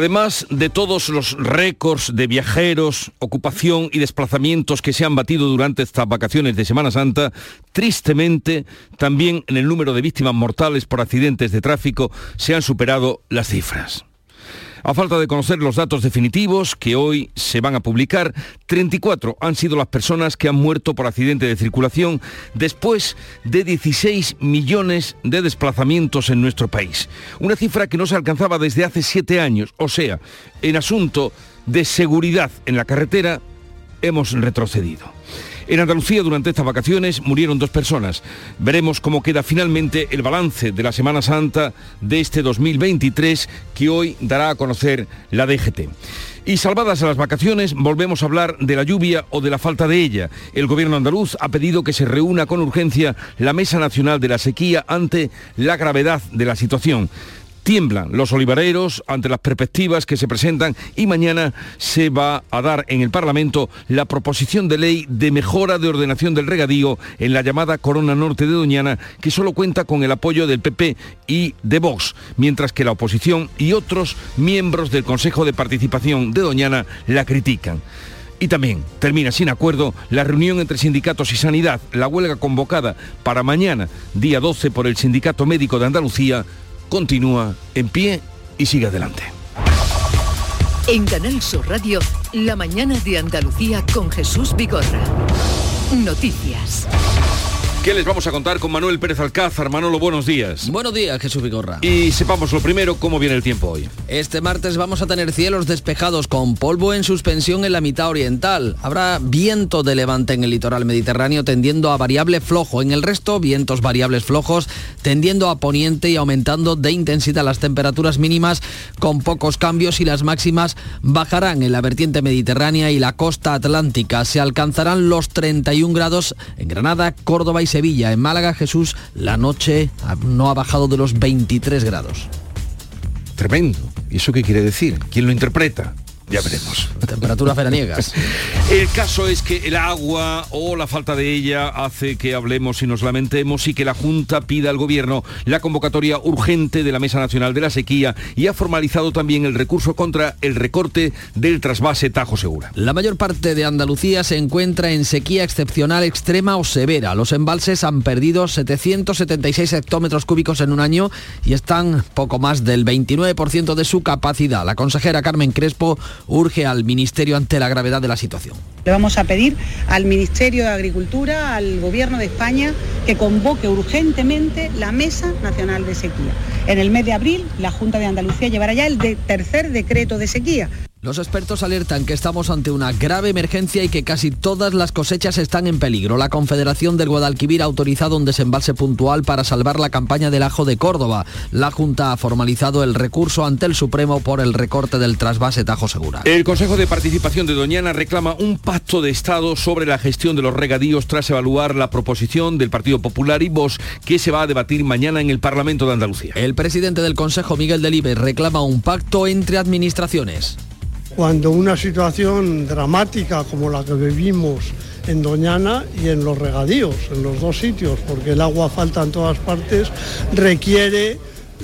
Además de todos los récords de viajeros, ocupación y desplazamientos que se han batido durante estas vacaciones de Semana Santa, tristemente también en el número de víctimas mortales por accidentes de tráfico se han superado las cifras. A falta de conocer los datos definitivos que hoy se van a publicar, 34 han sido las personas que han muerto por accidente de circulación después de 16 millones de desplazamientos en nuestro país. Una cifra que no se alcanzaba desde hace siete años. O sea, en asunto de seguridad en la carretera hemos retrocedido. En Andalucía durante estas vacaciones murieron dos personas. Veremos cómo queda finalmente el balance de la Semana Santa de este 2023 que hoy dará a conocer la DGT. Y salvadas las vacaciones, volvemos a hablar de la lluvia o de la falta de ella. El gobierno andaluz ha pedido que se reúna con urgencia la Mesa Nacional de la Sequía ante la gravedad de la situación. Tiemblan los olivareros ante las perspectivas que se presentan y mañana se va a dar en el Parlamento la proposición de ley de mejora de ordenación del regadío en la llamada Corona Norte de Doñana, que solo cuenta con el apoyo del PP y de Vox, mientras que la oposición y otros miembros del Consejo de Participación de Doñana la critican. Y también termina sin acuerdo la reunión entre sindicatos y sanidad, la huelga convocada para mañana, día 12, por el Sindicato Médico de Andalucía, continúa en pie y sigue adelante. En Canal Sur Radio, la mañana de Andalucía con Jesús Vigorra. Noticias. ¿Qué les vamos a contar con Manuel Pérez Alcázar? Manolo, buenos días. Buenos días, Jesús Vigorra. Y sepamos lo primero, cómo viene el tiempo hoy. Este martes vamos a tener cielos despejados con polvo en suspensión en la mitad oriental. Habrá viento de levante en el litoral mediterráneo tendiendo a variable flojo. En el resto, vientos variables flojos tendiendo a poniente y aumentando de intensidad las temperaturas mínimas con pocos cambios y las máximas bajarán en la vertiente mediterránea y la costa atlántica. Se alcanzarán los 31 grados en Granada, Córdoba y Sevilla. En Málaga, Jesús, la noche no ha bajado de los 23 grados. Tremendo. ¿Y eso qué quiere decir? ¿Quién lo interpreta? Ya veremos. Temperaturas veraniegas. El caso es que el agua o la falta de ella hace que hablemos y nos lamentemos y que la Junta pida al Gobierno la convocatoria urgente de la Mesa Nacional de la Sequía y ha formalizado también el recurso contra el recorte del trasvase Tajo Segura. La mayor parte de Andalucía se encuentra en sequía excepcional extrema o severa. Los embalses han perdido 776 hectómetros cúbicos en un año y están poco más del 29% de su capacidad. La consejera Carmen Crespo urge al Ministerio ante la gravedad de la situación. Le vamos a pedir al Ministerio de Agricultura, al Gobierno de España, que convoque urgentemente la Mesa Nacional de Sequía. En el mes de abril, la Junta de Andalucía llevará ya el tercer decreto de sequía. Los expertos alertan que estamos ante una grave emergencia y que casi todas las cosechas están en peligro. La Confederación del Guadalquivir ha autorizado un desembalse puntual para salvar la campaña del ajo de Córdoba. La Junta ha formalizado el recurso ante el Supremo por el recorte del trasvase Tajo Segura. El Consejo de Participación de Doñana reclama un pacto de Estado sobre la gestión de los regadíos tras evaluar la proposición del Partido Popular y Vox que se va a debatir mañana en el Parlamento de Andalucía. El presidente del Consejo, Miguel Delibes, reclama un pacto entre administraciones cuando una situación dramática como la que vivimos en Doñana y en los regadíos, en los dos sitios, porque el agua falta en todas partes, requiere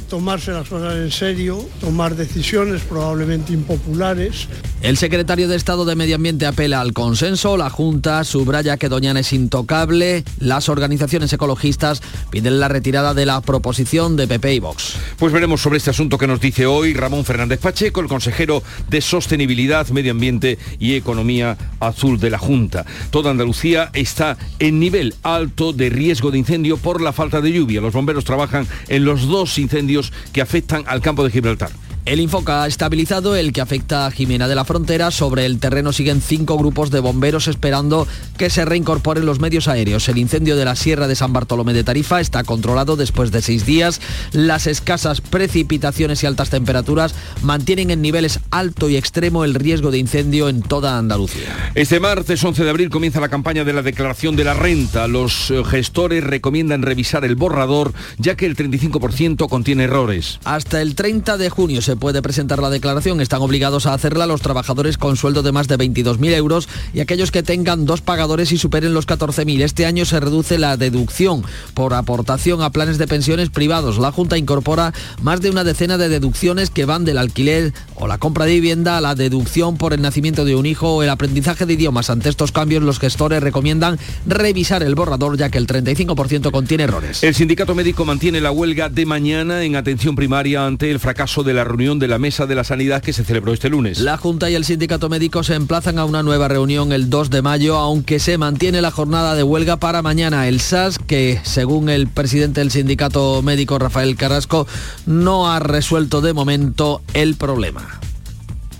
tomarse las cosas en serio, tomar decisiones probablemente impopulares. El secretario de Estado de Medio Ambiente apela al consenso, la Junta subraya que Doñana es intocable, las organizaciones ecologistas piden la retirada de la proposición de PP y Vox. Pues veremos sobre este asunto que nos dice hoy Ramón Fernández Pacheco, el consejero de Sostenibilidad, Medio Ambiente y Economía Azul de la Junta. Toda Andalucía está en nivel alto de riesgo de incendio por la falta de lluvia. Los bomberos trabajan en los dos incendios que afectan al campo de Gibraltar. El Infoca ha estabilizado el que afecta a Jimena de la Frontera. Sobre el terreno siguen cinco grupos de bomberos esperando que se reincorporen los medios aéreos. El incendio de la Sierra de San Bartolomé de Tarifa está controlado después de seis días. Las escasas precipitaciones y altas temperaturas mantienen en niveles alto y extremo el riesgo de incendio en toda Andalucía. Este martes 11 de abril comienza la campaña de la declaración de la renta. Los eh, gestores recomiendan revisar el borrador ya que el 35% contiene errores. Hasta el 30 de junio se puede presentar la declaración. Están obligados a hacerla los trabajadores con sueldo de más de 22.000 euros y aquellos que tengan dos pagadores y superen los 14.000. Este año se reduce la deducción por aportación a planes de pensiones privados. La Junta incorpora más de una decena de deducciones que van del alquiler o la compra de vivienda a la deducción por el nacimiento de un hijo o el aprendizaje de idiomas. Ante estos cambios, los gestores recomiendan revisar el borrador ya que el 35% contiene errores. El sindicato médico mantiene la huelga de mañana en atención primaria ante el fracaso de la reunión de la Mesa de la Sanidad que se celebró este lunes. La Junta y el sindicato médico se emplazan a una nueva reunión el 2 de mayo, aunque se mantiene la jornada de huelga para mañana. El SAS, que según el presidente del sindicato médico Rafael Carrasco, no ha resuelto de momento el problema.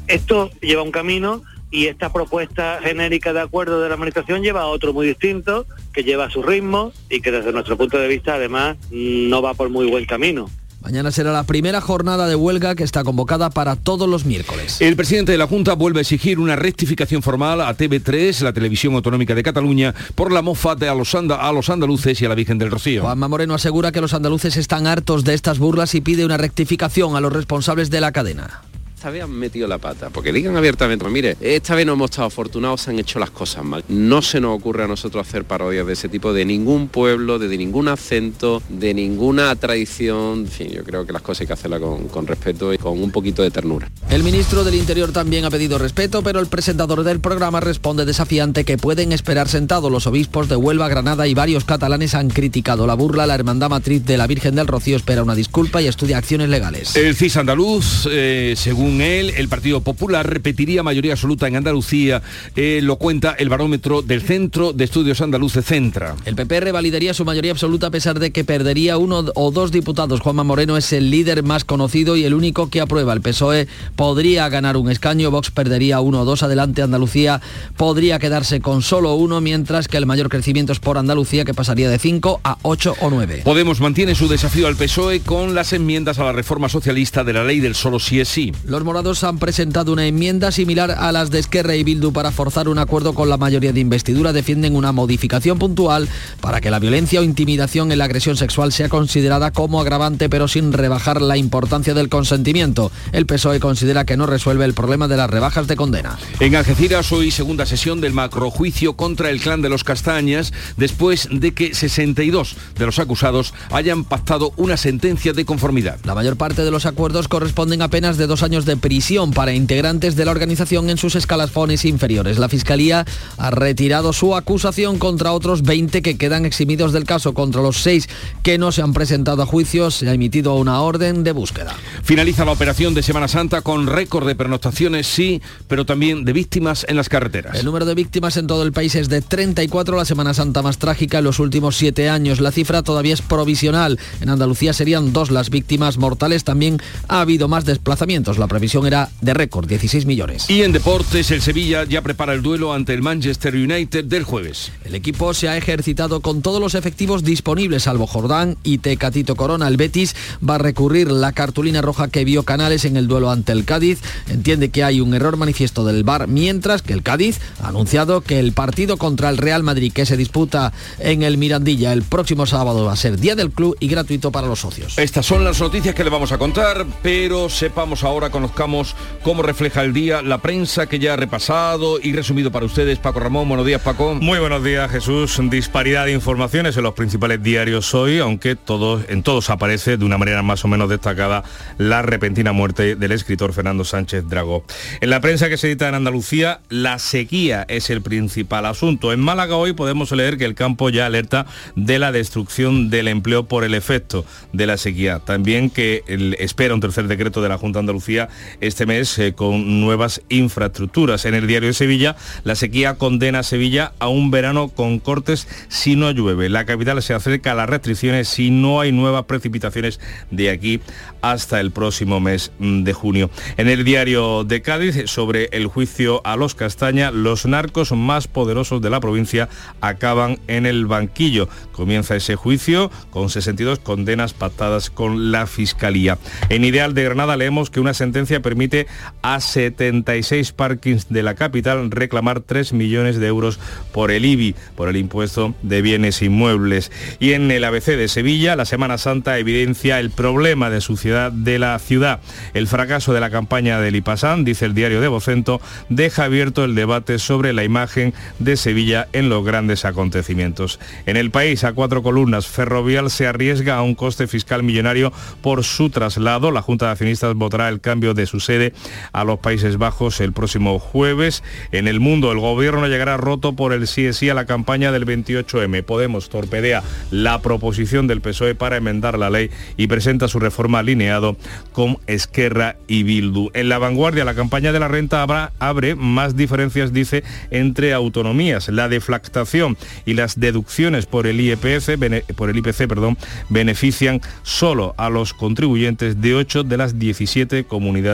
Esto lleva un camino y esta propuesta genérica de acuerdo de la administración lleva a otro muy distinto, que lleva a su ritmo y que desde nuestro punto de vista además no va por muy buen camino. Mañana será la primera jornada de huelga que está convocada para todos los miércoles. El presidente de la Junta vuelve a exigir una rectificación formal a TV3, la televisión autonómica de Cataluña, por la mofa de a los, a los andaluces y a la Virgen del Rocío. Juanma Moreno asegura que los andaluces están hartos de estas burlas y pide una rectificación a los responsables de la cadena esta vez han metido la pata, porque digan abiertamente, pues mire, esta vez no hemos estado afortunados, se han hecho las cosas mal. No se nos ocurre a nosotros hacer parodias de ese tipo de ningún pueblo, de, ningún acento, de ninguna tradición. En fin, yo creo que las cosas hay que hacerlas con, con respeto y con un poquito de ternura. El ministro del Interior también ha pedido respeto, pero el presentador del programa responde desafiante que pueden esperar sentados los obispos de Huelva, Granada y varios catalanes han criticado la burla. La Hermandad Matriz de la Virgen del Rocío espera una disculpa y estudia acciones legales. El CIS andaluz, eh, según según él, el Partido Popular repetiría mayoría absoluta en Andalucía, eh, lo cuenta el barómetro del Centro de Estudios Andaluces Centra. El PP revalidaría su mayoría absoluta a pesar de que perdería uno o dos diputados. Juanma Moreno es el líder más conocido y el único que aprueba. El PSOE podría ganar un escaño, Vox perdería uno o dos. Adelante Andalucía podría quedarse con solo uno, mientras que el mayor crecimiento es por Andalucía, que pasaría de 5 a 8 o 9. Podemos mantiene su desafío al PSOE con las enmiendas a la reforma socialista de la ley del solo sí es sí. Los morados han presentado una enmienda similar a las de Esquerra y Bildu para forzar un acuerdo con la mayoría de investidura. Defienden una modificación puntual para que la violencia o intimidación en la agresión sexual sea considerada como agravante, pero sin rebajar la importancia del consentimiento. El PSOE considera que no resuelve el problema de las rebajas de condena. En Algeciras hoy segunda sesión del macrojuicio contra el clan de los Castañas, después de que 62 de los acusados hayan pactado una sentencia de conformidad. La mayor parte de los acuerdos corresponden a penas de dos años de prisión para integrantes de la organización en sus escalafones inferiores. La Fiscalía ha retirado su acusación contra otros 20 que quedan eximidos del caso. Contra los seis que no se han presentado a juicio se ha emitido una orden de búsqueda. Finaliza la operación de Semana Santa con récord de pernoctaciones, sí, pero también de víctimas en las carreteras. El número de víctimas en todo el país es de 34, la Semana Santa más trágica en los últimos siete años. La cifra todavía es provisional. En Andalucía serían dos las víctimas mortales. También ha habido más desplazamientos. La previsión era de récord, 16 millones. Y en deportes, el Sevilla ya prepara el duelo ante el Manchester United del jueves. El equipo se ha ejercitado con todos los efectivos disponibles, salvo Jordán y Tecatito Corona. El Betis va a recurrir la cartulina roja que vio Canales en el duelo ante el Cádiz. Entiende que hay un error manifiesto del VAR, mientras que el Cádiz ha anunciado que el partido contra el Real Madrid que se disputa en el Mirandilla el próximo sábado va a ser día del club y gratuito para los socios. Estas son las noticias que le vamos a contar, pero sepamos ahora, conozcamos cómo refleja el día la prensa que ya ha repasado y resumido para ustedes. Paco Ramón, buenos días Paco. Muy buenos días Jesús. Disparidad de informaciones en los principales diarios hoy, aunque todos, en todos aparece de una manera más o menos destacada la repentina muerte del escritor Fernando Sánchez Dragó. En la prensa que se edita en Andalucía, la sequía es el principal asunto. En Málaga hoy podemos leer que el campo ya alerta de la destrucción del empleo por el efecto de la sequía. También que espera un tercer decreto de la Junta de Andalucía este mes eh, con nuevas infraestructuras. En el diario de Sevilla, la sequía condena a Sevilla a un verano con cortes si no llueve. La capital se acerca a las restricciones si no hay nuevas precipitaciones de aquí hasta el próximo mes mm, de junio. En el diario de Cádiz, sobre el juicio a los Castaña, los narcos más poderosos de la provincia acaban en el banquillo. Comienza ese juicio con 62 condenas pactadas con la Fiscalía. En Ideal de Granada leemos que una sentencia permite a 76 parkings de la capital reclamar 3 millones de euros por el IBI, por el impuesto de bienes inmuebles. Y en el ABC de Sevilla, la Semana Santa evidencia el problema de suciedad de la ciudad. El fracaso de la campaña del IPASAN, dice el diario de Vocento, deja abierto el debate sobre la imagen de Sevilla en los grandes acontecimientos. En el país, a cuatro columnas, Ferrovial se arriesga a un coste fiscal millonario por su traslado. La Junta de Accionistas votará el cambio de su sede a los Países Bajos el próximo jueves. En el mundo, el gobierno llegará roto por el sí sí a la campaña del 28M. Podemos torpedea la proposición del PSOE para enmendar la ley y presenta su reforma alineado con Esquerra y Bildu. En la vanguardia, la campaña de la renta habrá, abre más diferencias, dice, entre autonomías. La deflactación y las deducciones por el IPC, por el IPC perdón, benefician solo a los contribuyentes de 8 de las 17 comunidades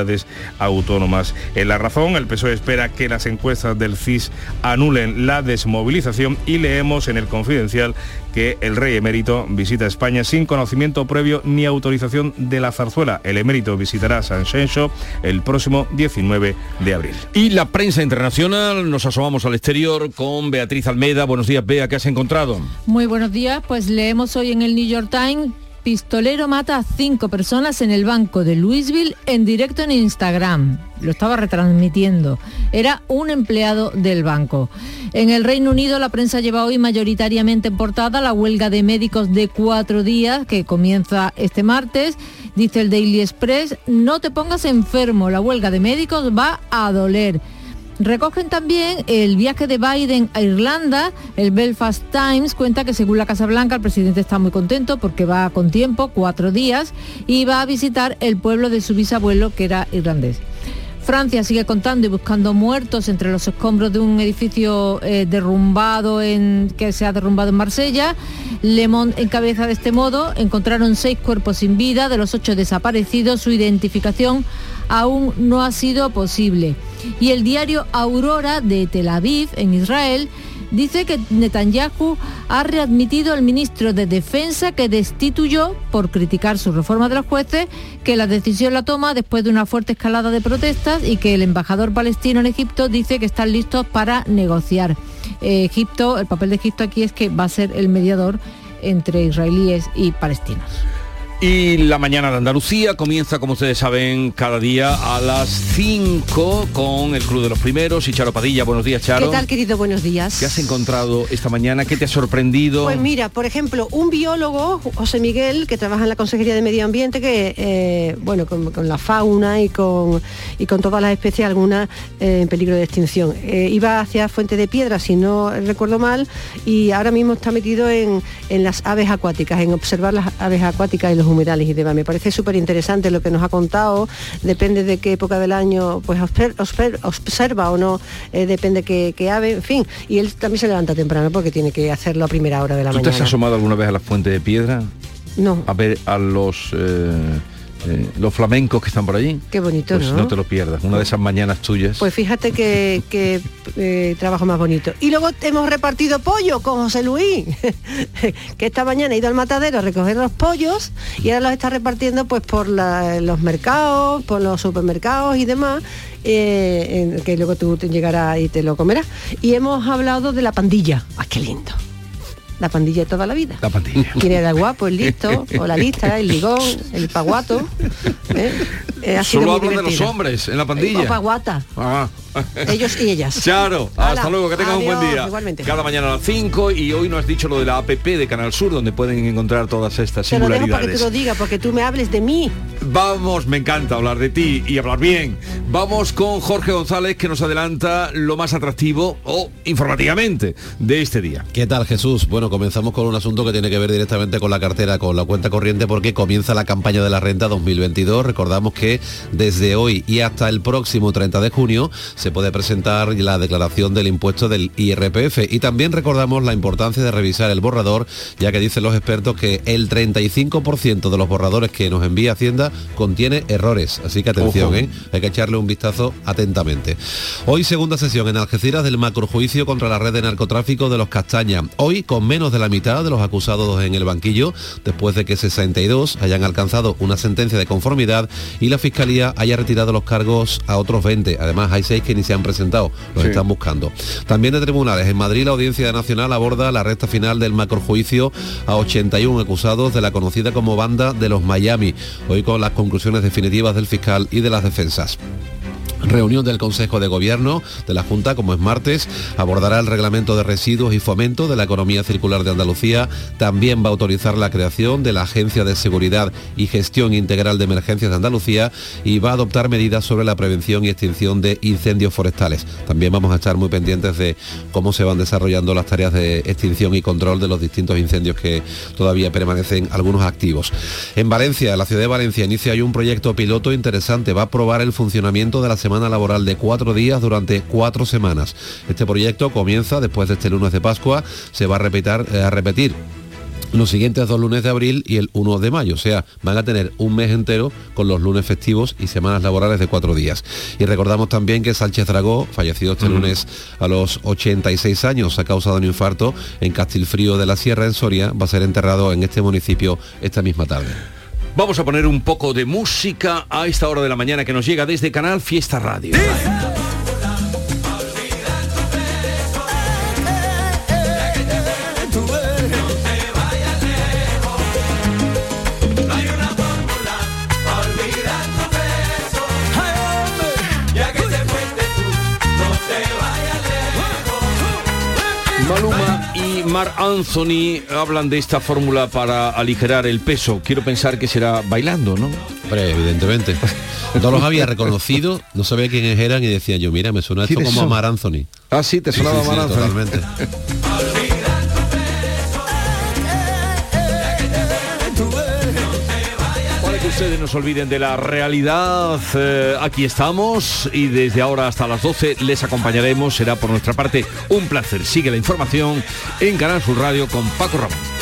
autónomas. En la razón, el PSOE espera que las encuestas del CIS anulen la desmovilización y leemos en el confidencial que el rey emérito visita España sin conocimiento previo ni autorización de la zarzuela. El emérito visitará San Xenxo el próximo 19 de abril. Y la prensa internacional, nos asomamos al exterior con Beatriz Almeida. Buenos días, Bea, ¿qué has encontrado? Muy buenos días, pues leemos hoy en el New York Times pistolero mata a cinco personas en el banco de Louisville en directo en Instagram. Lo estaba retransmitiendo. Era un empleado del banco. En el Reino Unido la prensa lleva hoy mayoritariamente en portada la huelga de médicos de cuatro días que comienza este martes. Dice el Daily Express, no te pongas enfermo, la huelga de médicos va a doler. Recogen también el viaje de Biden a Irlanda. El Belfast Times cuenta que según la Casa Blanca el presidente está muy contento porque va con tiempo, cuatro días, y va a visitar el pueblo de su bisabuelo que era irlandés. Francia sigue contando y buscando muertos entre los escombros de un edificio eh, derrumbado en, que se ha derrumbado en Marsella. Le Monde encabeza de este modo. Encontraron seis cuerpos sin vida, de los ocho desaparecidos. Su identificación aún no ha sido posible. Y el diario Aurora de Tel Aviv, en Israel, dice que Netanyahu ha readmitido al ministro de Defensa que destituyó por criticar su reforma de los jueces, que la decisión la toma después de una fuerte escalada de protestas y que el embajador palestino en Egipto dice que están listos para negociar. Egipto, el papel de Egipto aquí es que va a ser el mediador entre israelíes y palestinos. Y la mañana de Andalucía comienza, como ustedes saben, cada día a las 5 con el Club de los Primeros. Y Charo Padilla, buenos días, Charo. ¿Qué tal, querido? Buenos días. ¿Qué has encontrado esta mañana? ¿Qué te ha sorprendido? Pues mira, por ejemplo, un biólogo, José Miguel, que trabaja en la Consejería de Medio Ambiente, que, eh, bueno, con, la fauna y con, y con todas las especies, algunas eh, en peligro de extinción. Eh, iba hacia Fuente de Piedra, si no recuerdo mal, y ahora mismo está metido en, en las aves acuáticas, en observar las aves acuáticas y los humedales y demás. Me parece súper interesante lo que nos ha contado, depende de qué época del año pues observa o no, eh, depende qué, ave, en fin. Y él también se levanta temprano porque tiene que hacerlo a primera hora de la mañana. ¿Tú te has asomado alguna vez a la fuente de piedra? No. A ver a los... Eh, eh, los flamencos que están por allí. Qué bonito, pues ¿no? te lo pierdas, una de esas mañanas tuyas. Pues fíjate que, eh, trabajo más bonito. Y luego hemos repartido pollo con José Luis, que esta mañana ha ido al matadero a recoger los pollos y ahora los está repartiendo pues por los mercados, por los supermercados y demás. Eh, que luego tú te llegarás y te lo comerás. Y hemos hablado de la pandilla. ¡Ah, qué lindo! La pandilla de toda la vida. La pandilla. Quien era guapo, el listo, o la lista, el ligón, el paguato. ¿eh? Eh, Solo hablan de los hombres en la pandilla. paguata. Ah. Ellos y ellas. Claro, hasta Hala, luego, que tengan un buen día. igualmente. Cada mañana a las 5 y hoy no has dicho lo de la APP de Canal Sur, donde pueden encontrar todas estas Te lo dejo para que singularidades. tú lo digas, porque tú me hables de mí. Vamos, me encanta hablar de ti y hablar bien. Vamos con Jorge González que nos adelanta lo más atractivo o informativamente de este día. ¿Qué tal Jesús? Bueno, comenzamos con un asunto que tiene que ver directamente con la cartera, con la cuenta corriente, porque comienza la campaña de la renta 2022. Recordamos que desde hoy y hasta el próximo 30 de junio se puede presentar la declaración del impuesto del IRPF. Y también recordamos la importancia de revisar el borrador, ya que dicen los expertos que el 35% de los borradores que nos envía Hacienda contiene errores. Así que atención. ¿eh? hay que echarle un vistazo atentamente. Hoy segunda sesión en Algeciras del macrojuicio contra la red de narcotráfico de los Castaña. Hoy con menos de la mitad de los acusados en el banquillo, después de que 62 hayan alcanzado una sentencia de conformidad y la Fiscalía haya retirado los cargos a otros 20. Además hay seis que ni se han presentado, los Sí. están buscando. También de tribunales. En Madrid la Audiencia Nacional aborda la recta final del macrojuicio a 81 acusados de la conocida como banda de los Miami. Hoy con las conclusiones definitivas del fiscal y de las defensas. Reunión del Consejo de Gobierno de la Junta, como es martes, abordará el reglamento de residuos y fomento de la economía circular de Andalucía. También va a autorizar la creación de la Agencia de Seguridad y Gestión Integral de Emergencias de Andalucía y va a adoptar medidas sobre la prevención y extinción de incendios forestales. También vamos a estar muy pendientes de cómo se van desarrollando las tareas de extinción y control de los distintos incendios que todavía permanecen algunos activos. En Valencia, la ciudad de Valencia inicia hoy un proyecto piloto interesante. Va a probar el funcionamiento de la semana laboral de cuatro días durante cuatro semanas. Este proyecto comienza después de este lunes de Pascua. Se va a repetir, eh, a repetir los siguientes dos lunes de abril y el 1 de mayo. O sea, van a tener un mes entero con los lunes festivos y semanas laborales de cuatro días. Y recordamos también que Sánchez Dragó, fallecido este lunes a los 86 años a causa de un infarto en Castilfrío de la Sierra, en Soria, va a ser enterrado en este municipio esta misma tarde. Vamos a poner un poco de música a esta hora de la mañana que nos llega desde Canal Fiesta Radio. Mar Anthony hablan de esta fórmula para aligerar el peso. Quiero pensar que será bailando, ¿no? Hombre, evidentemente. No los había reconocido, no sabía quiénes eran y decía yo, mira, me suena esto ¿Quiénes como a son? Mar Anthony. Ah, sí, te sonaba Sí, sí, Mar Anthony. totalmente. ustedes no se olviden de la realidad, eh, aquí estamos y desde ahora hasta las 12 les acompañaremos. Será por nuestra parte un placer. Sigue la información en Canal Sur Radio con Paco Ramón.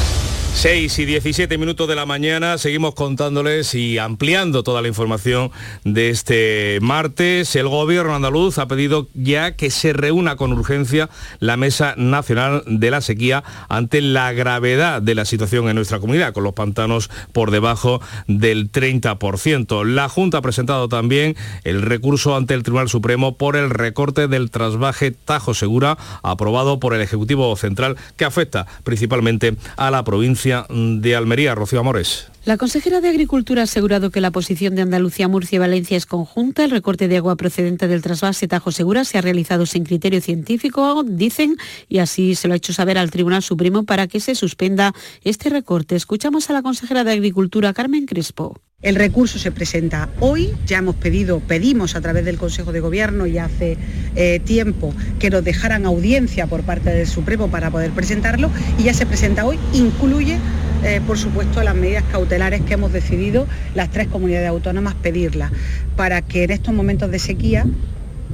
6 y 17 minutos de la mañana, seguimos contándoles y ampliando toda la información de este martes. El gobierno andaluz ha pedido ya que se reúna con urgencia la Mesa Nacional de la Sequía ante la gravedad de la situación en nuestra comunidad, con los pantanos por debajo del 30%. La Junta ha presentado también el recurso ante el Tribunal Supremo por el recorte del trasvaje Tajo Segura, aprobado por el Ejecutivo Central, que afecta principalmente a la provincia de Almería. Rocío Amores. La consejera de Agricultura ha asegurado que la posición de Andalucía, Murcia y Valencia es conjunta. El recorte de agua procedente del trasvase Tajo Segura se ha realizado sin criterio científico, dicen, y así se lo ha hecho saber al Tribunal Supremo para que se suspenda este recorte. Escuchamos a la consejera de Agricultura, Carmen Crespo. El recurso se presenta hoy, ya hemos pedido, pedimos a través del Consejo de Gobierno y hace eh, tiempo que nos dejaran audiencia por parte del Supremo para poder presentarlo y ya se presenta hoy, incluye eh, por supuesto las medidas cautelares que hemos decidido las tres comunidades autónomas pedirlas para que en estos momentos de sequía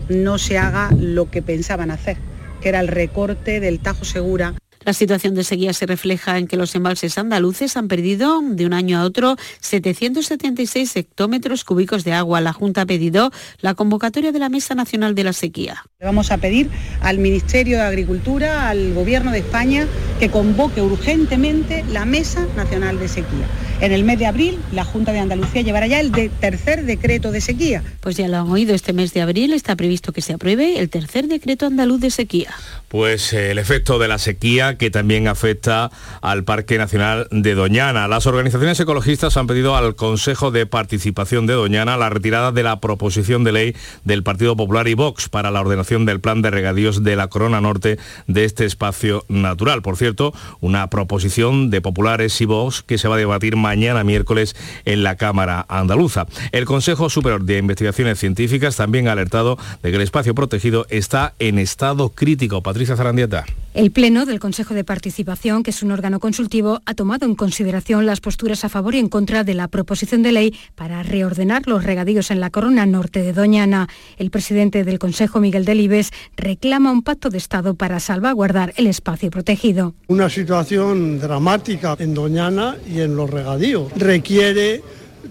no se haga lo que pensaban hacer, que era el recorte del Tajo Segura. La situación de sequía se refleja en que los embalses andaluces han perdido de un año a otro 776 hectómetros cúbicos de agua. La Junta ha pedido la convocatoria de la Mesa Nacional de la Sequía. Vamos a pedir al Ministerio de Agricultura, al Gobierno de España, que convoque urgentemente la Mesa Nacional de Sequía. En el mes de abril, la Junta de Andalucía llevará ya el de tercer decreto de sequía. Pues ya lo han oído, este mes de abril está previsto que se apruebe el tercer decreto andaluz de sequía. Pues eh, el efecto de la sequía que también afecta al Parque Nacional de Doñana. Las organizaciones ecologistas han pedido al Consejo de Participación de Doñana la retirada de la proposición de ley del Partido Popular y Vox para la ordenación del plan de regadíos de la Corona Norte de este espacio natural. Por cierto, una proposición de populares y Vox que se va a debatir mañana miércoles en la Cámara Andaluza. El Consejo Superior de Investigaciones Científicas también ha alertado de que el espacio protegido está en estado crítico. Patricia Zarandieta. El Pleno del Consejo de Participación, que es un órgano consultivo, ha tomado en consideración las posturas a favor y en contra de la proposición de ley para reordenar los regadíos en la corona norte de Doñana. El presidente del Consejo, Miguel Delibes, reclama un pacto de Estado para salvaguardar el espacio protegido. Una situación dramática en Doñana y en los regadíos requiere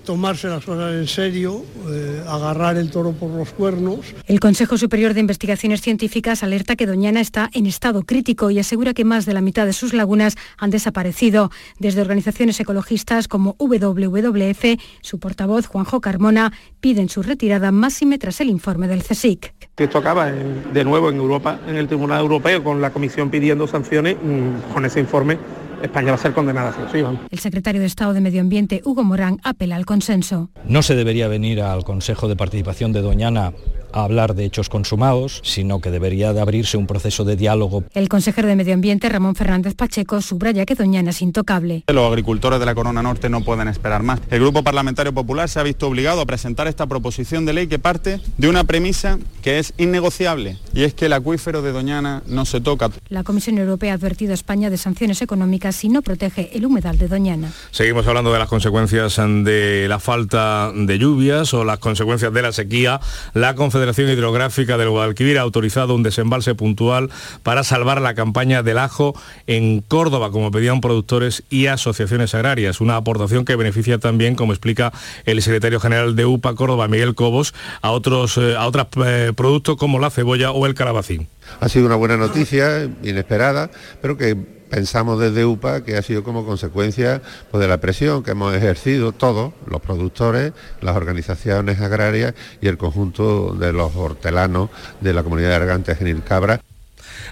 tomarse las cosas en serio, eh, agarrar el toro por los cuernos. El Consejo Superior de Investigaciones Científicas alerta que Doñana está en estado crítico y asegura que más de la mitad de sus lagunas han desaparecido. Desde organizaciones ecologistas como WWF, su portavoz Juanjo Carmona piden su retirada máxime tras el informe del CSIC. Esto acaba de nuevo en Europa, en el Tribunal Europeo, con la Comisión pidiendo sanciones mm, con ese informe España va a ser condenada. Sí, El secretario de Estado de Medio Ambiente, Hugo Morán, apela al consenso. No se debería venir al Consejo de Participación de Doñana a hablar de hechos consumados, sino que debería de abrirse un proceso de diálogo. El consejero de Medio Ambiente, Ramón Fernández Pacheco, subraya que Doñana es intocable. Los agricultores de la Corona Norte no pueden esperar más. El Grupo Parlamentario Popular se ha visto obligado a presentar esta proposición de ley que parte de una premisa que es innegociable, y es que el acuífero de Doñana no se toca. La Comisión Europea ha advertido a España de sanciones económicas si no protege el humedal de Doñana. Seguimos hablando de las consecuencias de la falta de lluvias o las consecuencias de la sequía. La Confederación Hidrográfica del Guadalquivir ha autorizado un desembalse puntual para salvar la campaña del ajo en Córdoba, como pedían productores y asociaciones agrarias. Una aportación que beneficia también, como explica el secretario general de UPA Córdoba, Miguel Cobos, a otros, eh, a otros eh, productos como la cebolla o el calabacín. Ha sido una buena noticia, inesperada, pero que pensamos desde UPA que ha sido como consecuencia pues, de la presión que hemos ejercido todos, los productores, las organizaciones agrarias y el conjunto de los hortelanos de la comunidad de Argantes en Cabra.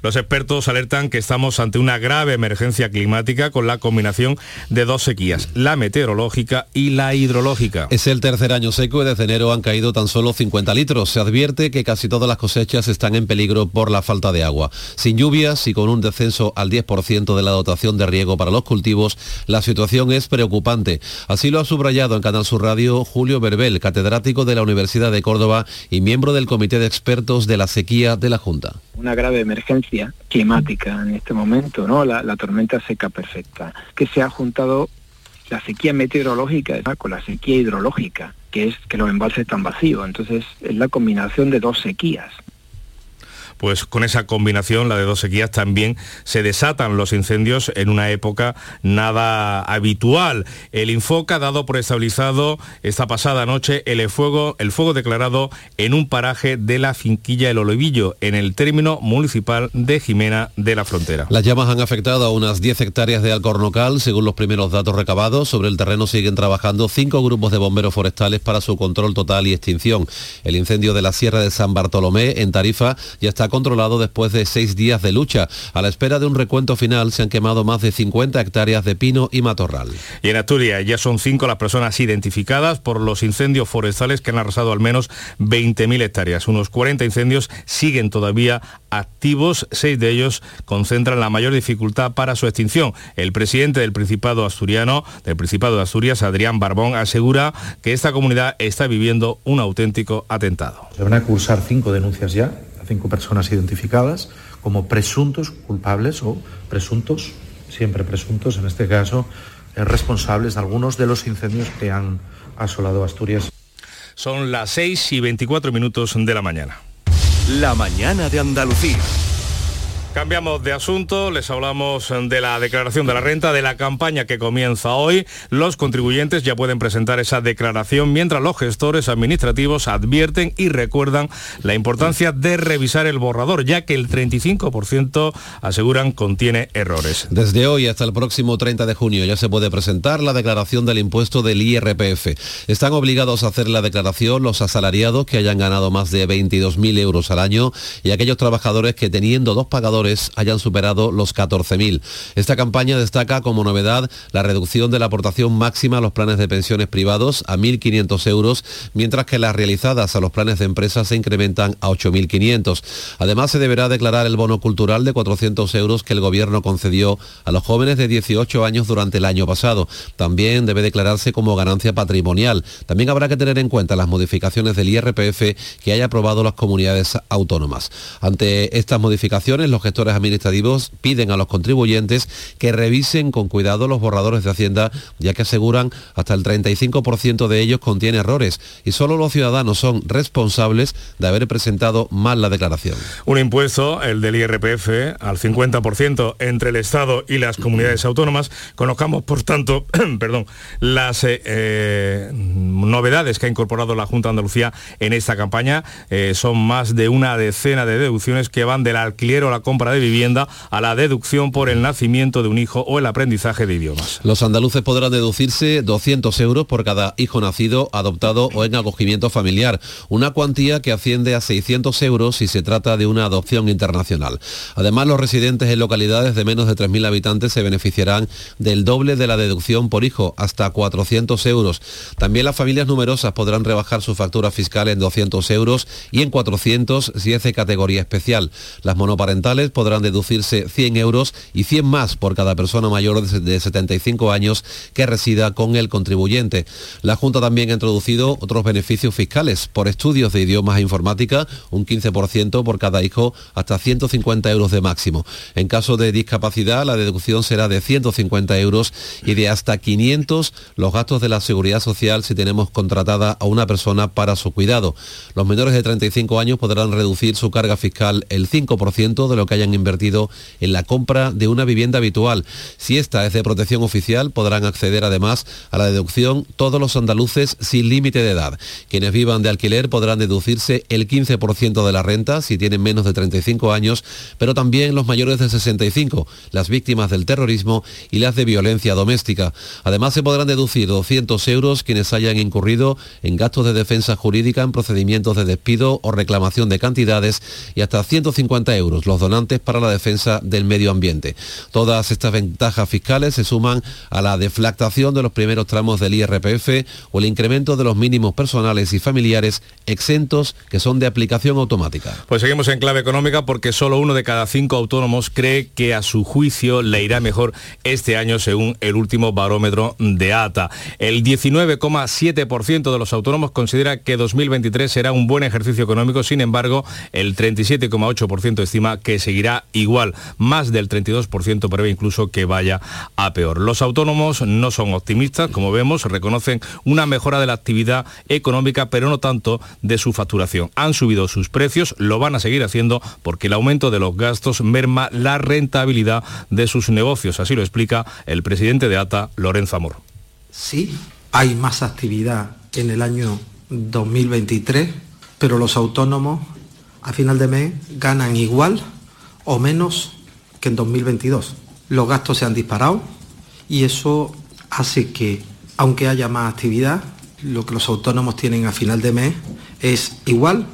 Los expertos alertan que estamos ante una grave emergencia climática con la combinación de dos sequías, la meteorológica y la hidrológica. Es el tercer año seco y desde enero han caído tan solo 50 litros. Se advierte que casi todas las cosechas están en peligro por la falta de agua. Sin lluvias y con un descenso al 10% de la dotación de riego para los cultivos, la situación es preocupante. Así lo ha subrayado en Canal Sur Radio Julio Berbel, catedrático de la Universidad de Córdoba y miembro del Comité de Expertos de la Sequía de la Junta. Una grave emergencia climática en este momento, ¿no? La, tormenta seca perfecta, que se ha juntado la sequía meteorológica con la sequía hidrológica, que es que los embalses están vacíos. Entonces es la combinación de dos sequías pues con esa combinación, la de dos sequías, también se desatan los incendios en una época nada habitual. El Infoca ha dado por estabilizado esta pasada noche el fuego, el fuego declarado en un paraje de la finquilla El Olivillo, en el término municipal de Jimena de la Frontera. Las llamas han afectado a unas 10 hectáreas de alcornocal, según los primeros datos recabados. Sobre el terreno siguen trabajando cinco grupos de bomberos forestales para su control total y extinción. El incendio de la Sierra de San Bartolomé, en Tarifa, ya está controlado después de seis días de lucha. A la espera de un recuento final se han quemado más de 50 hectáreas de pino y matorral. Y en Asturias ya son cinco las personas identificadas por los incendios forestales que han arrasado al menos 20.000 hectáreas. Unos 40 incendios siguen todavía activos, seis de ellos concentran la mayor dificultad para su extinción. El presidente del Principado Asturiano, del Principado de Asturias, Adrián Barbón, asegura que esta comunidad está viviendo un auténtico atentado. Se van a cursar cinco denuncias ya cinco personas identificadas como presuntos culpables o presuntos, siempre presuntos en este caso, eh, responsables de algunos de los incendios que han asolado Asturias. Son las 6 y 24 minutos de la mañana. La mañana de Andalucía. Cambiamos de asunto, les hablamos de la declaración de la renta, de la campaña que comienza hoy. Los contribuyentes ya pueden presentar esa declaración mientras los gestores administrativos advierten y recuerdan la importancia de revisar el borrador, ya que el 35% aseguran contiene errores. Desde hoy hasta el próximo 30 de junio ya se puede presentar la declaración del impuesto del IRPF. Están obligados a hacer la declaración los asalariados que hayan ganado más de 22.000 euros al año y aquellos trabajadores que teniendo dos pagadores hayan superado los 14.000. Esta campaña destaca como novedad la reducción de la aportación máxima a los planes de pensiones privados a 1.500 euros, mientras que las realizadas a los planes de empresas se incrementan a 8.500. Además, se deberá declarar el bono cultural de 400 euros que el Gobierno concedió a los jóvenes de 18 años durante el año pasado. También debe declararse como ganancia patrimonial. También habrá que tener en cuenta las modificaciones del IRPF que haya aprobado las comunidades autónomas. Ante estas modificaciones, los administrativos piden a los contribuyentes que revisen con cuidado los borradores de Hacienda, ya que aseguran hasta el 35% de ellos contiene errores y solo los ciudadanos son responsables de haber presentado mal la declaración. Un impuesto, el del IRPF, al 50% entre el Estado y las comunidades autónomas. Conozcamos, por tanto, perdón, las eh, eh, novedades que ha incorporado la Junta de Andalucía en esta campaña. Eh, son más de una decena de deducciones que van del alquiler o la compra de vivienda a la deducción por el nacimiento de un hijo o el aprendizaje de idiomas. Los andaluces podrán deducirse 200 euros por cada hijo nacido, adoptado o en acogimiento familiar, una cuantía que asciende a 600 euros si se trata de una adopción internacional. Además, los residentes en localidades de menos de 3.000 habitantes se beneficiarán del doble de la deducción por hijo, hasta 400 euros. También las familias numerosas podrán rebajar su factura fiscal en 200 euros y en 400 si es de categoría especial. Las monoparentales podrán deducirse 100 euros y 100 más por cada persona mayor de 75 años que resida con el contribuyente. La Junta también ha introducido otros beneficios fiscales por estudios de idiomas e informática, un 15% por cada hijo hasta 150 euros de máximo. En caso de discapacidad, la deducción será de 150 euros y de hasta 500 los gastos de la seguridad social si tenemos contratada a una persona para su cuidado. Los menores de 35 años podrán reducir su carga fiscal el 5% de lo que hayan invertido en la compra de una vivienda habitual. Si esta es de protección oficial, podrán acceder además a la deducción todos los andaluces sin límite de edad. Quienes vivan de alquiler podrán deducirse el 15% de la renta si tienen menos de 35 años, pero también los mayores de 65, las víctimas del terrorismo y las de violencia doméstica. Además, se podrán deducir 200 euros quienes hayan incurrido en gastos de defensa jurídica en procedimientos de despido o reclamación de cantidades y hasta 150 euros los donantes para la defensa del medio ambiente. Todas estas ventajas fiscales se suman a la deflactación de los primeros tramos del IRPF o el incremento de los mínimos personales y familiares exentos que son de aplicación automática. Pues seguimos en clave económica porque solo uno de cada cinco autónomos cree que a su juicio le irá mejor este año según el último barómetro de ATA. El 19,7% de los autónomos considera que 2023 será un buen ejercicio económico, sin embargo, el 37,8% estima que seguirá igual. Más del 32% prevé incluso que vaya a peor. Los autónomos no son optimistas, como vemos, reconocen una mejora de la actividad económica, pero no tanto de su facturación. Han subido sus precios, lo van a seguir haciendo porque el aumento de los gastos merma la rentabilidad de sus negocios. Así lo explica el presidente de ATA, Lorenzo Amor. Sí, hay más actividad en el año 2023, pero los autónomos a final de mes ganan igual o menos que en 2022. Los gastos se han disparado y eso hace que, aunque haya más actividad, lo que los autónomos tienen a final de mes es igual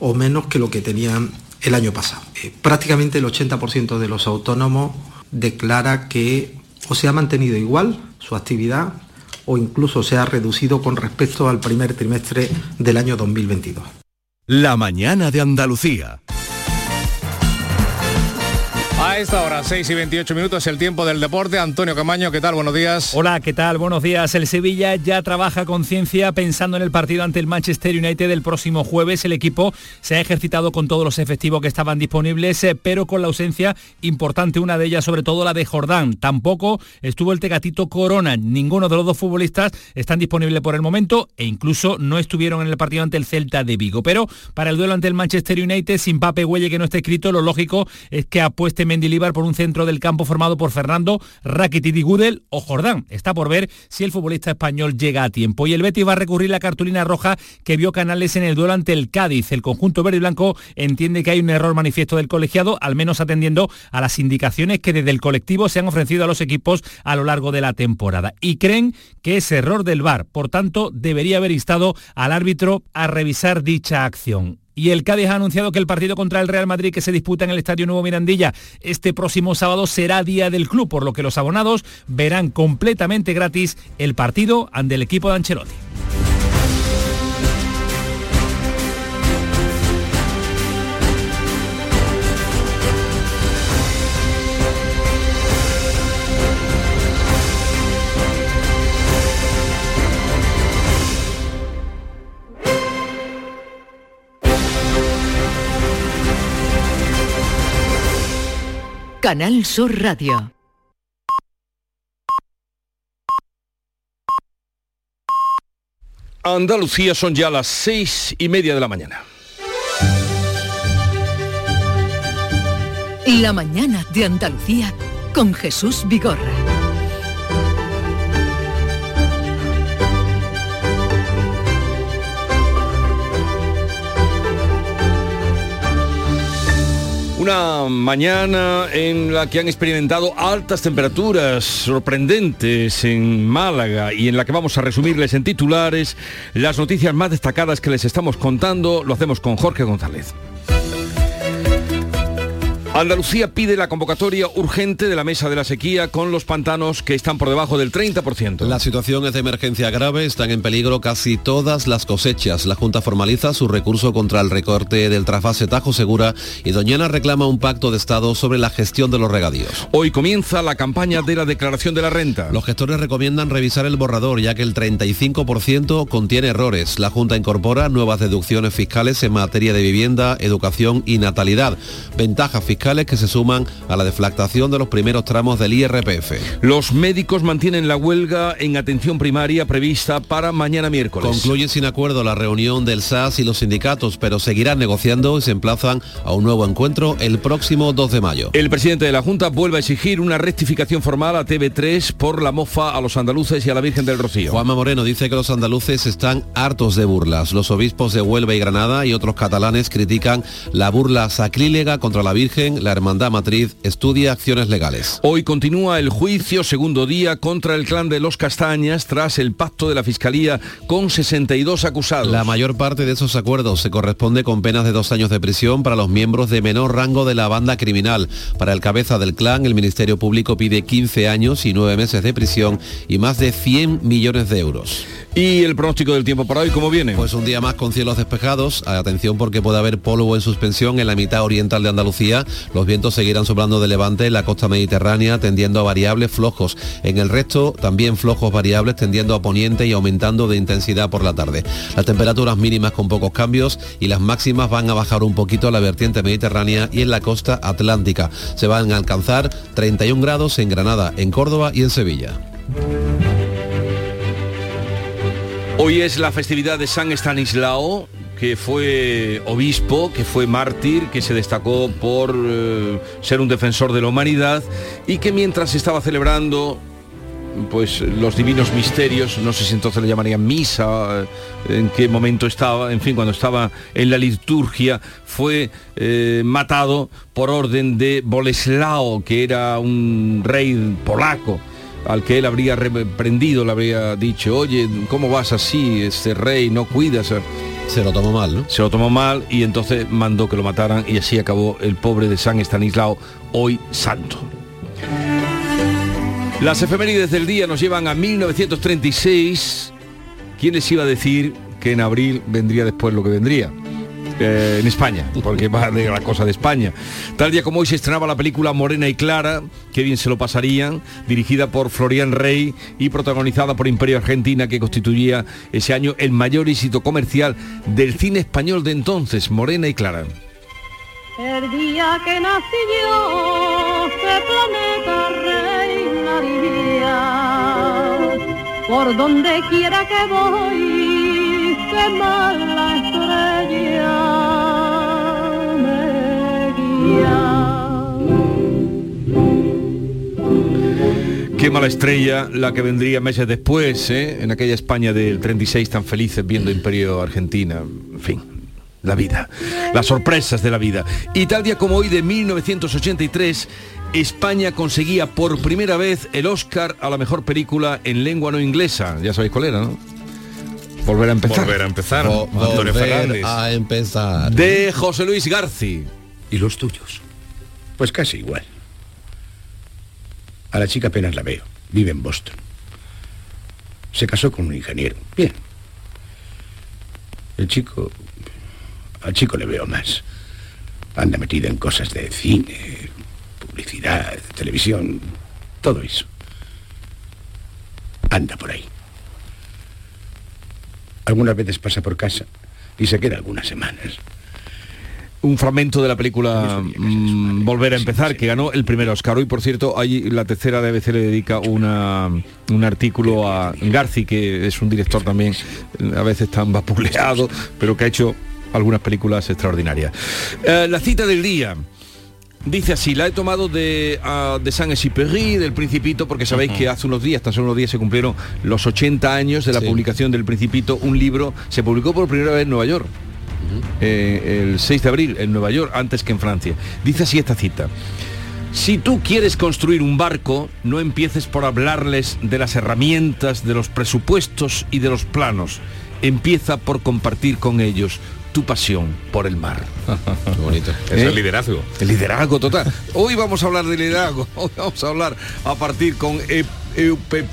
o menos que lo que tenían el año pasado. Eh, prácticamente el 80% de los autónomos declara que o se ha mantenido igual su actividad o incluso se ha reducido con respecto al primer trimestre del año 2022. La mañana de Andalucía. A esta hora, 6 y 28 minutos, el tiempo del deporte. Antonio Camaño, ¿qué tal? Buenos días. Hola, ¿qué tal? Buenos días. El Sevilla ya trabaja con ciencia pensando en el partido ante el Manchester United el próximo jueves. El equipo se ha ejercitado con todos los efectivos que estaban disponibles, eh, pero con la ausencia importante, una de ellas sobre todo la de Jordán. Tampoco estuvo el Tegatito Corona. Ninguno de los dos futbolistas están disponibles por el momento e incluso no estuvieron en el partido ante el Celta de Vigo. Pero para el duelo ante el Manchester United, sin Pape Huelle que no esté escrito, lo lógico es que apueste Mendilibar por un centro del campo formado por Fernando, Rakitic y Gudel o Jordán. Está por ver si el futbolista español llega a tiempo. Y el Betis va a recurrir la cartulina roja que vio Canales en el duelo ante el Cádiz. El conjunto verde y blanco entiende que hay un error manifiesto del colegiado, al menos atendiendo a las indicaciones que desde el colectivo se han ofrecido a los equipos a lo largo de la temporada. Y creen que es error del VAR. Por tanto, debería haber instado al árbitro a revisar dicha acción. Y el Cádiz ha anunciado que el partido contra el Real Madrid que se disputa en el Estadio Nuevo Mirandilla este próximo sábado será día del club, por lo que los abonados verán completamente gratis el partido ante el equipo de Ancelotti. Canal Sur Radio. Andalucía son ya las seis y media de la mañana. La mañana de Andalucía con Jesús Vigorra. Una mañana en la que han experimentado altas temperaturas sorprendentes en Málaga y en la que vamos a resumirles en titulares las noticias más destacadas que les estamos contando. Lo hacemos con Jorge González. Andalucía pide la convocatoria urgente de la mesa de la sequía con los pantanos que están por debajo del 30%. La situación es de emergencia grave, están en peligro casi todas las cosechas. La Junta formaliza su recurso contra el recorte del trasvase Tajo Segura y Doñana reclama un pacto de Estado sobre la gestión de los regadíos. Hoy comienza la campaña de la declaración de la renta. Los gestores recomiendan revisar el borrador ya que el 35% contiene errores. La Junta incorpora nuevas deducciones fiscales en materia de vivienda, educación y natalidad. Ventajas fiscales que se suman a la deflactación de los primeros tramos del IRPF. Los médicos mantienen la huelga en atención primaria prevista para mañana miércoles. Concluye sin acuerdo la reunión del SAS y los sindicatos, pero seguirán negociando y se emplazan a un nuevo encuentro el próximo 2 de mayo. El presidente de la Junta vuelve a exigir una rectificación formal a TV3 por la mofa a los andaluces y a la Virgen del Rocío. Juanma Moreno dice que los andaluces están hartos de burlas. Los obispos de Huelva y Granada y otros catalanes critican la burla sacrílega contra la Virgen la Hermandad Matriz estudia acciones legales. Hoy continúa el juicio segundo día contra el clan de los Castañas tras el pacto de la Fiscalía con 62 acusados. La mayor parte de esos acuerdos se corresponde con penas de dos años de prisión para los miembros de menor rango de la banda criminal. Para el cabeza del clan, el Ministerio Público pide 15 años y 9 meses de prisión y más de 100 millones de euros. ¿Y el pronóstico del tiempo para hoy cómo viene? Pues un día más con cielos despejados. Atención porque puede haber polvo en suspensión en la mitad oriental de Andalucía. Los vientos seguirán soplando de levante en la costa mediterránea, tendiendo a variables flojos. En el resto, también flojos variables, tendiendo a poniente y aumentando de intensidad por la tarde. Las temperaturas mínimas con pocos cambios y las máximas van a bajar un poquito a la vertiente mediterránea y en la costa atlántica. Se van a alcanzar 31 grados en Granada, en Córdoba y en Sevilla. Hoy es la festividad de San Estanislao, que fue obispo, que fue mártir, que se destacó por eh, ser un defensor de la humanidad y que mientras estaba celebrando pues los divinos misterios, no sé si entonces le llamarían misa, eh, en qué momento estaba, en fin, cuando estaba en la liturgia, fue eh, matado por orden de Boleslao, que era un rey polaco al que él habría reprendido, le habría dicho, oye, ¿cómo vas así? Este rey no cuidas. Se lo tomó mal, ¿no? Se lo tomó mal y entonces mandó que lo mataran y así acabó el pobre de San Estanislao, hoy santo. Las efemérides del día nos llevan a 1936. ¿Quién les iba a decir que en abril vendría después lo que vendría? Eh, en España, porque va de la cosa de España. Tal día como hoy se estrenaba la película Morena y Clara, que bien se lo pasarían, dirigida por Florian Rey y protagonizada por Imperio Argentina, que constituía ese año el mayor éxito comercial del cine español de entonces, Morena y Clara. El día que nací yo, este planeta reinaría. Por donde quiera que voy, que mala estrella. Qué mala estrella la que vendría meses después, ¿eh? en aquella España del 36 tan felices viendo Imperio Argentina. En fin, la vida, las sorpresas de la vida. Y tal día como hoy de 1983, España conseguía por primera vez el Oscar a la mejor película en lengua no inglesa. Ya sabéis cuál era, ¿no? Volver a empezar. Volver a empezar. Vo- Antonio volver Fernández. a empezar. De José Luis Garci. ¿Y los tuyos? Pues casi igual. A la chica apenas la veo. Vive en Boston. Se casó con un ingeniero. Bien. El chico... Al chico le veo más. Anda metido en cosas de cine, publicidad, televisión, todo eso. Anda por ahí. Algunas veces pasa por casa y se queda algunas semanas. Un fragmento de la película mm, Volver a empezar, que ganó el primer Oscar. Hoy, por cierto, hay la tercera de ABC le dedica una, un artículo a Garci, que es un director también a veces tan vapuleado, pero que ha hecho algunas películas extraordinarias. Eh, la cita del día. Dice así, la he tomado de, ah, de Saint-Exupéry, del Principito, porque sabéis que hace unos días, tan solo unos días, se cumplieron los 80 años de la publicación del Principito. Un libro se publicó por primera vez en Nueva York, eh, el 6 de abril, en Nueva York, antes que en Francia. Dice así esta cita. Si tú quieres construir un barco, no empieces por hablarles de las herramientas, de los presupuestos y de los planos. Empieza por compartir con ellos tu pasión por el mar. Qué bonito. Es el liderazgo. El liderazgo total. Hoy vamos a hablar de liderazgo. Hoy vamos a hablar a partir con E- Eupe-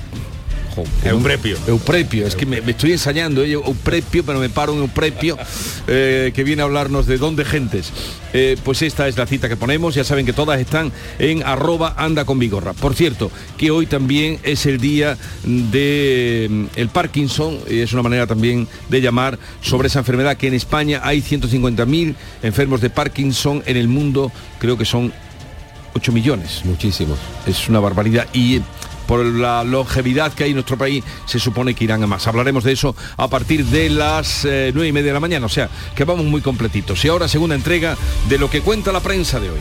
Jo, Euprepio. Euprepio, es que me, me estoy ensayando, eh, Euprepio, pero me paro en Euprepio, eh, que viene a hablarnos de dónde gentes. Eh, pues esta es la cita que ponemos, ya saben que todas están en arroba anda con Vigorra. Por cierto, que hoy también es el día de mm, el Parkinson, y es una manera también de llamar sobre esa enfermedad que en España hay 150.000 enfermos de Parkinson, en el mundo creo que son 8 millones. Muchísimos. Es una barbaridad. Y por la longevidad que hay en nuestro país, se supone que irán a más. Hablaremos de eso a partir de las eh, nueve y media de la mañana, o sea, que vamos muy completitos. Y ahora segunda entrega de lo que cuenta la prensa de hoy.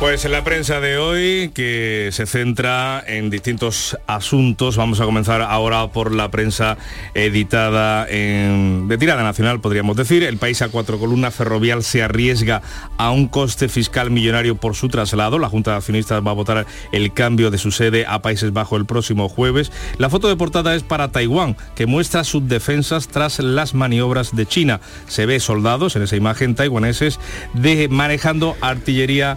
Pues en la prensa de hoy, que se centra en distintos asuntos, vamos a comenzar ahora por la prensa editada en, de tirada nacional, podríamos decir. El país a cuatro columnas ferrovial se arriesga a un coste fiscal millonario por su traslado. La Junta de Accionistas va a votar el cambio de su sede a Países Bajos el próximo jueves. La foto de portada es para Taiwán, que muestra sus defensas tras las maniobras de China. Se ve soldados en esa imagen taiwaneses manejando artillería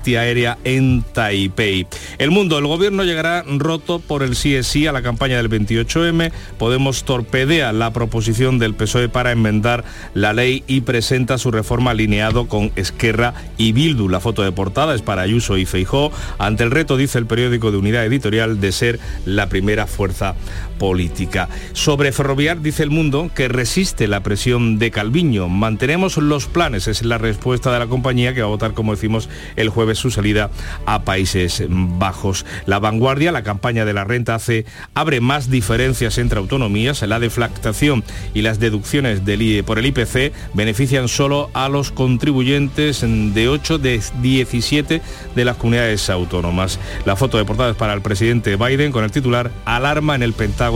antiaérea en Taipei. El mundo, el gobierno llegará roto por el sí es sí a la campaña del 28M. Podemos torpedea la proposición del PSOE para enmendar la ley y presenta su reforma alineado con Esquerra y Bildu. La foto de portada es para Ayuso y Feijó ante el reto, dice el periódico de Unidad Editorial, de ser la primera fuerza política. Sobre Ferroviar dice el mundo que resiste la presión de Calviño. Mantenemos los planes, es la respuesta de la compañía que va a votar, como decimos, el jueves su salida a Países Bajos. La vanguardia, la campaña de la renta hace, abre más diferencias entre autonomías. La deflactación y las deducciones por el IPC benefician solo a los contribuyentes de 8 de 17 de las comunidades autónomas. La foto de portada es para el presidente Biden con el titular Alarma en el Pentágono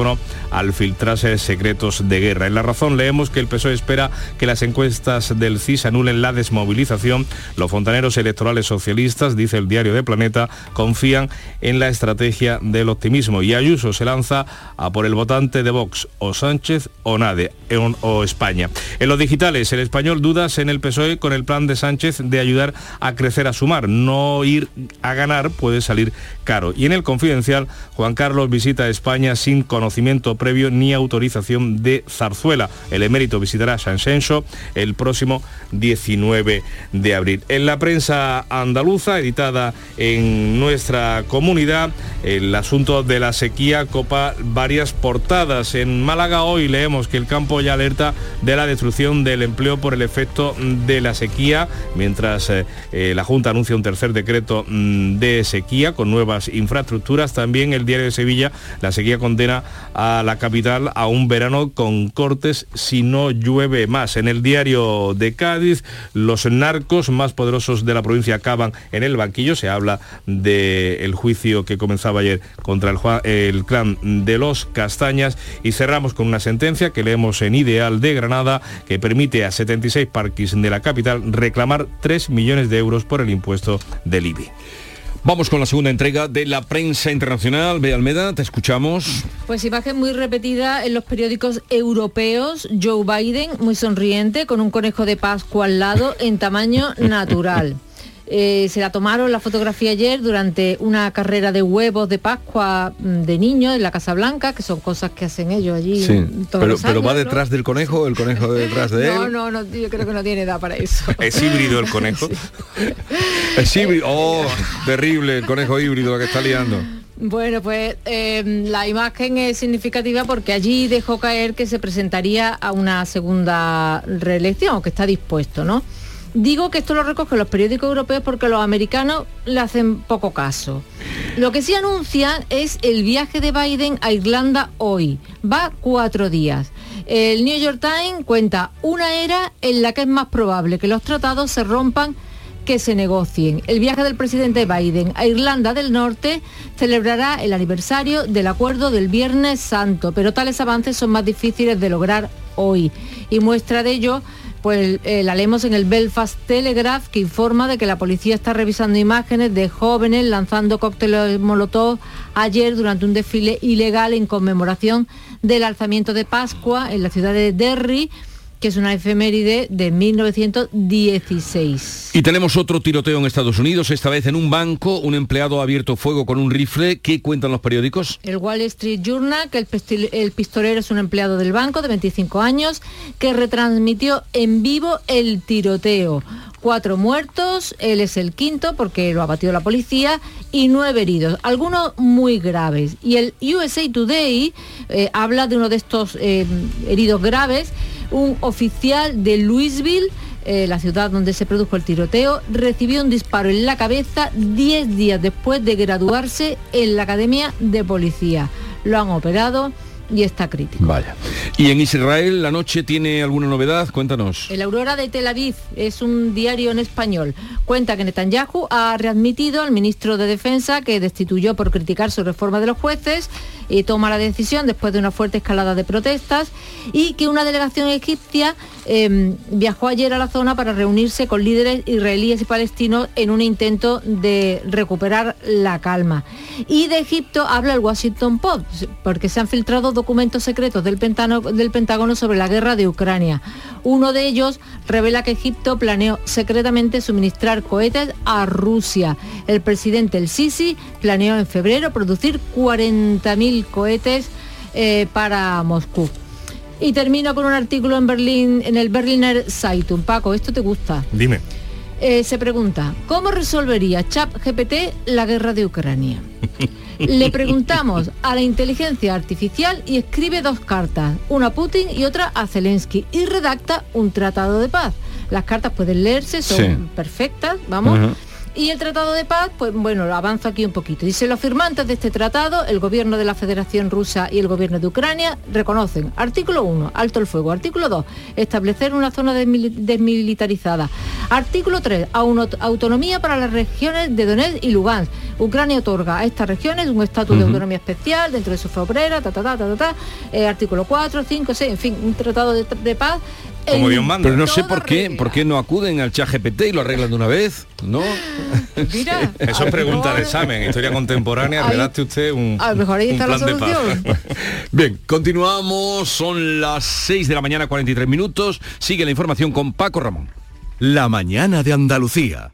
al filtrarse secretos de guerra. En la razón leemos que el PSOE espera que las encuestas del CIS anulen la desmovilización. Los fontaneros electorales socialistas, dice el diario de Planeta, confían en la estrategia del optimismo y Ayuso se lanza a por el votante de Vox, o Sánchez o Nade, o- o España. En los digitales, el español dudas en el PSOE con el plan de Sánchez de ayudar a crecer a sumar. No ir a ganar puede salir caro. Y en el confidencial, Juan Carlos visita España sin conocer conocimiento previo ni autorización de Zarzuela. El emérito visitará Sanxenxo el próximo 19 de abril. En la prensa andaluza, editada en nuestra comunidad, el asunto de la sequía copa varias portadas. En Málaga hoy leemos que el campo ya alerta de la destrucción del empleo por el efecto de la sequía, mientras eh, eh, la Junta anuncia un tercer decreto mm, de sequía con nuevas infraestructuras. También el diario de Sevilla, la sequía condena a la capital a un verano con cortes si no llueve más. En el diario de Cádiz, los narcos más poderosos de la provincia acaban en el banquillo. Se habla del juicio que comenzaba ayer contra el, el clan de los Castañas y cerramos con una sentencia que leemos en Ideal de Granada que permite a 76 parques de la capital reclamar 3 millones de euros por el impuesto del IBI. Vamos con la segunda entrega de la prensa internacional. Bea Almeda, te escuchamos. Pues imagen muy repetida en los periódicos europeos. Joe Biden, muy sonriente, con un conejo de Pascua al lado en tamaño natural. Eh, se la tomaron la fotografía ayer durante una carrera de huevos de Pascua mm, de niños en la Casa Blanca, que son cosas que hacen ellos allí. Sí, todos pero, los pero años, va ¿no? detrás del conejo, el conejo detrás de él. No, no, no, yo creo que no tiene edad para eso. ¿Es híbrido el conejo? Es híbrido. Oh, terrible, el conejo híbrido la que está liando. Bueno, pues eh, la imagen es significativa porque allí dejó caer que se presentaría a una segunda reelección, o que está dispuesto, ¿no? Digo que esto lo recogen los periódicos europeos porque los americanos le hacen poco caso. Lo que sí anuncian es el viaje de Biden a Irlanda hoy. Va cuatro días. El New York Times cuenta una era en la que es más probable que los tratados se rompan que se negocien. El viaje del presidente Biden a Irlanda del Norte celebrará el aniversario del acuerdo del Viernes Santo, pero tales avances son más difíciles de lograr hoy. Y muestra de ello, pues eh, la leemos en el Belfast Telegraph, que informa de que la policía está revisando imágenes de jóvenes lanzando cócteles Molotov ayer durante un desfile ilegal en conmemoración del alzamiento de Pascua en la ciudad de Derry que es una efeméride de 1916. Y tenemos otro tiroteo en Estados Unidos, esta vez en un banco. Un empleado ha abierto fuego con un rifle. ¿Qué cuentan los periódicos? El Wall Street Journal, que el, el pistolero es un empleado del banco de 25 años, que retransmitió en vivo el tiroteo. Cuatro muertos, él es el quinto porque lo abatió la policía, y nueve heridos, algunos muy graves. Y el USA Today eh, habla de uno de estos eh, heridos graves, un oficial de Louisville, eh, la ciudad donde se produjo el tiroteo, recibió un disparo en la cabeza 10 días después de graduarse en la Academia de Policía. Lo han operado y está crítico. Vaya. ¿Y en Israel la noche tiene alguna novedad? Cuéntanos. El Aurora de Tel Aviv es un diario en español. Cuenta que Netanyahu ha readmitido al ministro de Defensa que destituyó por criticar su reforma de los jueces y toma la decisión después de una fuerte escalada de protestas y que una delegación egipcia eh, viajó ayer a la zona para reunirse con líderes israelíes y palestinos en un intento de recuperar la calma. Y de Egipto habla el Washington Post, porque se han filtrado documentos secretos del, Pentano- del Pentágono sobre la guerra de Ucrania. Uno de ellos revela que Egipto planeó secretamente suministrar cohetes a Rusia. El presidente El Sisi planeó en febrero producir 40.000 cohetes eh, para Moscú. Y termino con un artículo en Berlín, en el Berliner Zeitung. Paco, ¿esto te gusta? Dime. Eh, se pregunta, ¿cómo resolvería ChatGPT la guerra de Ucrania? Le preguntamos a la inteligencia artificial y escribe dos cartas, una a Putin y otra a Zelensky, y redacta un tratado de paz. Las cartas pueden leerse, son Sí. perfectas, vamos. Y el tratado de paz, pues bueno, lo avanzo aquí un poquito. Dice, los firmantes de este tratado, el gobierno de la Federación Rusa y el gobierno de Ucrania, reconocen, artículo 1, alto el fuego. Artículo 2, establecer una zona desmili- desmilitarizada. Artículo 3, auno- autonomía para las regiones de Donetsk y Lugansk. Ucrania otorga a estas regiones un estatus de Ujú. autonomía especial dentro de su obrera, ta, ta, ta, ta, ta, ta. Eh, artículo 4, 5, 6, en fin, un tratado de, de paz. En Pero no sé por qué, por qué no acuden al chat GPT y lo arreglan de una vez, ¿no? Mira, Eso es pregunta de examen. Historia contemporánea, redacte usted un, a lo mejor ahí un está la plan de paz. Bien, continuamos, son las 6 de la mañana, 43 minutos. Sigue la información con Paco Ramón. La mañana de Andalucía.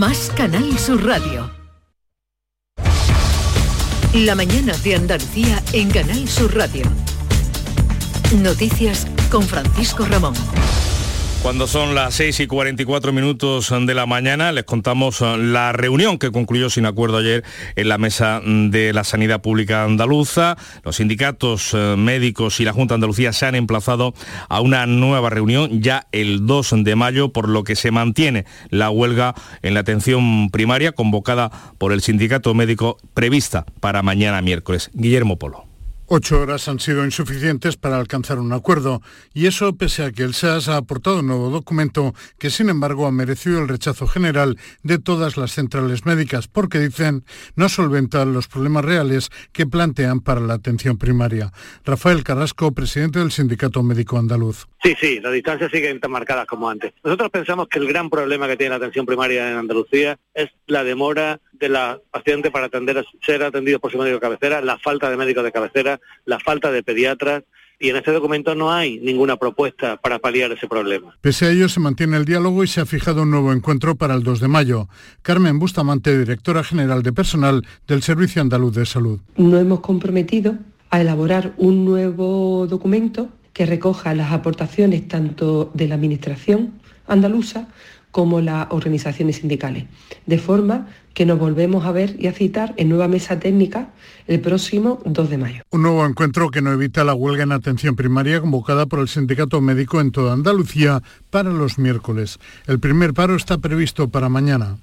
Más Canal Sur Radio. La mañana de Andalucía en Canal Sur Radio. Noticias con Francisco Ramón. Cuando son las 6 y 44 minutos de la mañana, les contamos eh, la reunión que concluyó sin acuerdo ayer en la mesa de la Sanidad Pública Andaluza. Los sindicatos eh, médicos y la Junta de Andalucía se han emplazado a una nueva reunión ya el 2 de mayo, por lo que se mantiene la huelga en la atención primaria convocada por el sindicato médico prevista para mañana miércoles. Guillermo Polo. Ocho horas han sido insuficientes para alcanzar un acuerdo, y eso pese a que el SAS ha aportado un nuevo documento que, sin embargo, ha merecido el rechazo general de todas las centrales médicas, porque dicen no solventa los problemas reales que plantean para la atención primaria. Rafael Carrasco, presidente del Sindicato Médico Andaluz. Sí, sí, las distancias siguen tan marcadas como antes. Nosotros pensamos que el gran problema que tiene la atención primaria en Andalucía es la demora de la paciente para ser atendido por su médico de cabecera, la falta de médicos de cabecera, la falta de pediatras, y en este documento no hay ninguna propuesta para paliar ese problema. Pese a ello, se mantiene el diálogo y se ha fijado un nuevo encuentro para el 2 de mayo. Carmen Bustamante, directora general de personal del Servicio Andaluz de Salud. Nos hemos comprometido a elaborar un nuevo documento que recoja las aportaciones tanto de la Administración andaluza como las organizaciones sindicales, de forma que nos volvemos a ver y a citar en nueva mesa técnica el próximo 2 de mayo. Un nuevo encuentro que no evita la huelga en atención primaria convocada por el sindicato médico en toda Andalucía para los miércoles. El primer paro está previsto para mañana.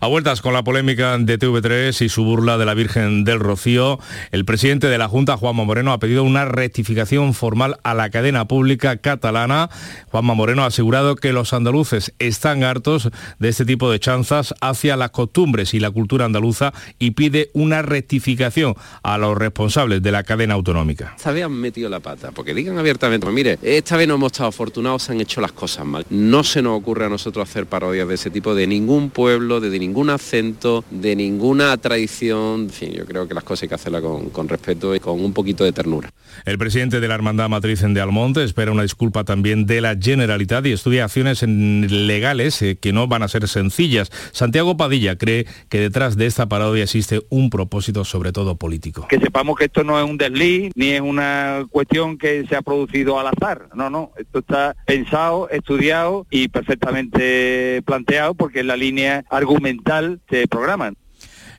A vueltas con la polémica de TV3 y su burla de la Virgen del Rocío, el presidente de la Junta, Juanma Moreno, ha pedido una rectificación formal a la cadena pública catalana. Juanma Moreno ha asegurado que los andaluces están hartos de este tipo de chanzas hacia las costumbres y la cultura andaluza y pide una rectificación a los responsables de la cadena autonómica. Esta vez han metido la pata, porque digan abiertamente, mire, esta vez no hemos estado afortunados, se han hecho las cosas mal. No se nos ocurre a nosotros hacer parodias de ese tipo de ningún pueblo, de ningún acento, de ninguna tradición. En fin, yo creo que las cosas hay que hacerlas con, con respeto y con un poquito de ternura. El presidente de la Hermandad Matriz en de Almonte espera una disculpa también de la Generalitat y estudia acciones legales eh, que no van a ser sencillas. Santiago Padilla cree que detrás de esta parodia existe un propósito sobre todo político. que sepamos que esto no es un desliz ni es una cuestión que se ha producido al azar. No, no, esto está pensado, estudiado y perfectamente planteado porque es la línea argumental de programa.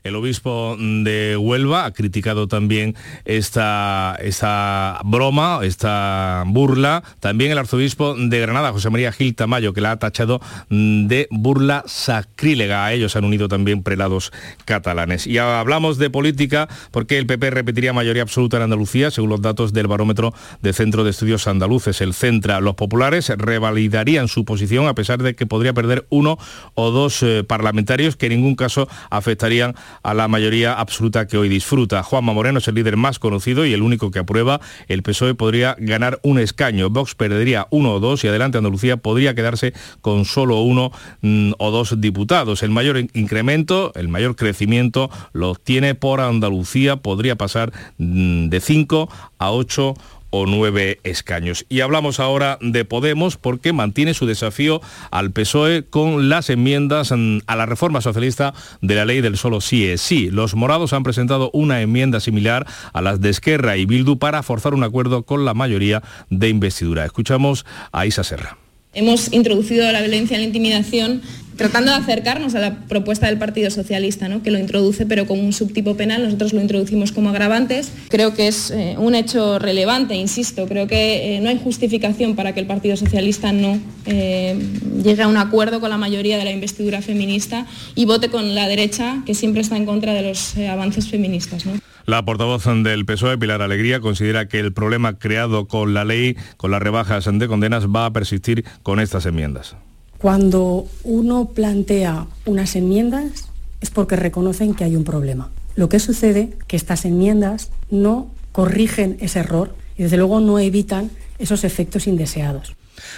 El obispo de Huelva ha criticado también esta, esta broma, esta burla. También el arzobispo de Granada, José María Gil Tamayo, que la ha tachado mm, de burla sacrílega. A ellos han unido también prelados catalanes. Y hablamos de política porque el PP repetiría mayoría absoluta en Andalucía, según los datos del barómetro de Centro de Estudios Andaluces, el Centra. Los populares revalidarían su posición a pesar de que podría perder uno o dos eh, parlamentarios que en ningún caso afectarían a la mayoría absoluta que hoy disfruta. Juanma Moreno es el líder más conocido y el único que aprueba. El PSOE podría ganar un escaño. Vox perdería uno o dos y adelante Andalucía podría quedarse con solo uno mm, o dos diputados. El mayor in- incremento, el mayor crecimiento lo obtiene por Andalucía. Podría pasar mm, de 5 a 8 o nueve escaños. Y hablamos ahora de Podemos porque mantiene su desafío al PSOE con las enmiendas mm, a la reforma socialista de la ley del solo sí es sí. Los morados han presentado una enmienda similar a las de Esquerra y Bildu para forzar un acuerdo con la mayoría de investidura. Escuchamos a Isa Serra. Hemos introducido la violencia en la intimidación tratando de acercarnos a la propuesta del Partido Socialista, ¿no? que lo introduce pero con un subtipo penal, nosotros lo introducimos como agravantes. Creo que es eh, un hecho relevante, insisto, creo que eh, no hay justificación para que el Partido Socialista no eh, llegue a un acuerdo con la mayoría de la investidura feminista y vote con la derecha, que siempre está en contra de los avances feministas. La portavoz del PSOE, Pilar Alegría, considera que el problema creado con la ley, con las rebajas de condenas, va a persistir con estas enmiendas. Cuando uno plantea unas enmiendas es porque reconocen que hay un problema. Lo que sucede es que estas enmiendas no corrigen ese error y desde luego no evitan esos efectos indeseados.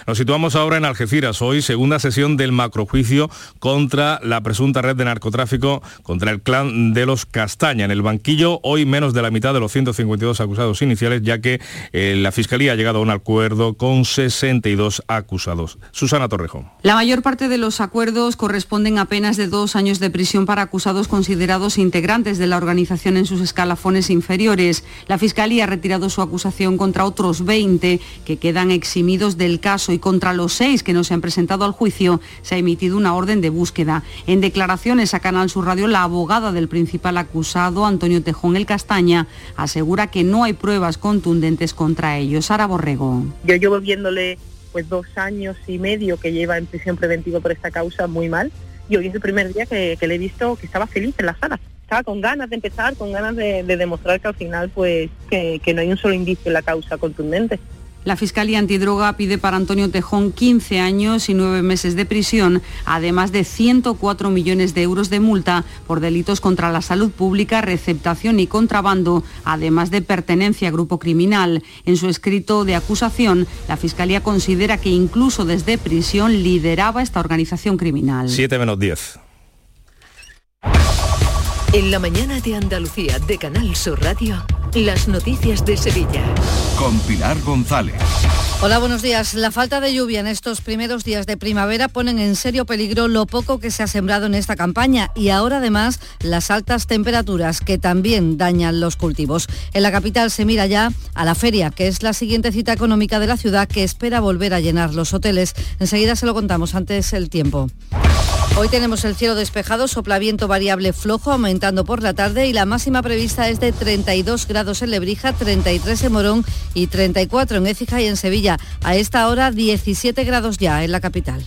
Nos situamos ahora en Algeciras. Hoy, segunda sesión del macrojuicio contra la presunta red de narcotráfico contra el clan de los Castaña. En el banquillo, hoy menos de la mitad de los 152 acusados iniciales, ya que eh, la Fiscalía ha llegado a un acuerdo con 62 acusados. Susana Torrejón. La mayor parte de los acuerdos corresponden a penas de dos años de prisión para acusados considerados integrantes de la organización en sus escalafones inferiores. La Fiscalía ha retirado su acusación contra otros 20 que quedan eximidos del caso y contra los seis que no se han presentado al juicio se ha emitido una orden de búsqueda. En declaraciones a Canal Sur Radio, la abogada del principal acusado, Antonio Tejón El Castaña, asegura que no hay pruebas contundentes contra ellos. Sara Borrego. Yo llevo viéndole pues dos años y medio que lleva en prisión preventiva por esta causa muy mal y hoy es el primer día que, le he visto que estaba feliz en la sala estaba con ganas de empezar, con ganas de, demostrar que al final pues que, no hay un solo indicio en la causa contundente. La Fiscalía Antidroga pide para Antonio Tejón 15 años y 9 meses de prisión, además de 104 millones de euros de multa por delitos contra la salud pública, receptación y contrabando, además de pertenencia a grupo criminal. En su escrito de acusación, la Fiscalía considera que incluso desde prisión lideraba esta organización criminal. 7 menos 10. En la mañana de Andalucía de Canal Sur Radio. Las noticias de Sevilla. Con Pilar González. Hola, buenos días. La falta de lluvia en estos primeros días de primavera ponen en serio peligro lo poco que se ha sembrado en esta campaña y ahora además las altas temperaturas que también dañan los cultivos. En la capital se mira ya a la feria, que es la siguiente cita económica de la ciudad que espera volver a llenar los hoteles. Enseguida se lo contamos antes el tiempo. Hoy tenemos el cielo despejado, sopla viento variable flojo aumentando por la tarde y la máxima prevista es de 32 grados en Lebrija, 33 en Morón y 34 en Écija y en Sevilla. A esta hora 17 grados ya en la capital.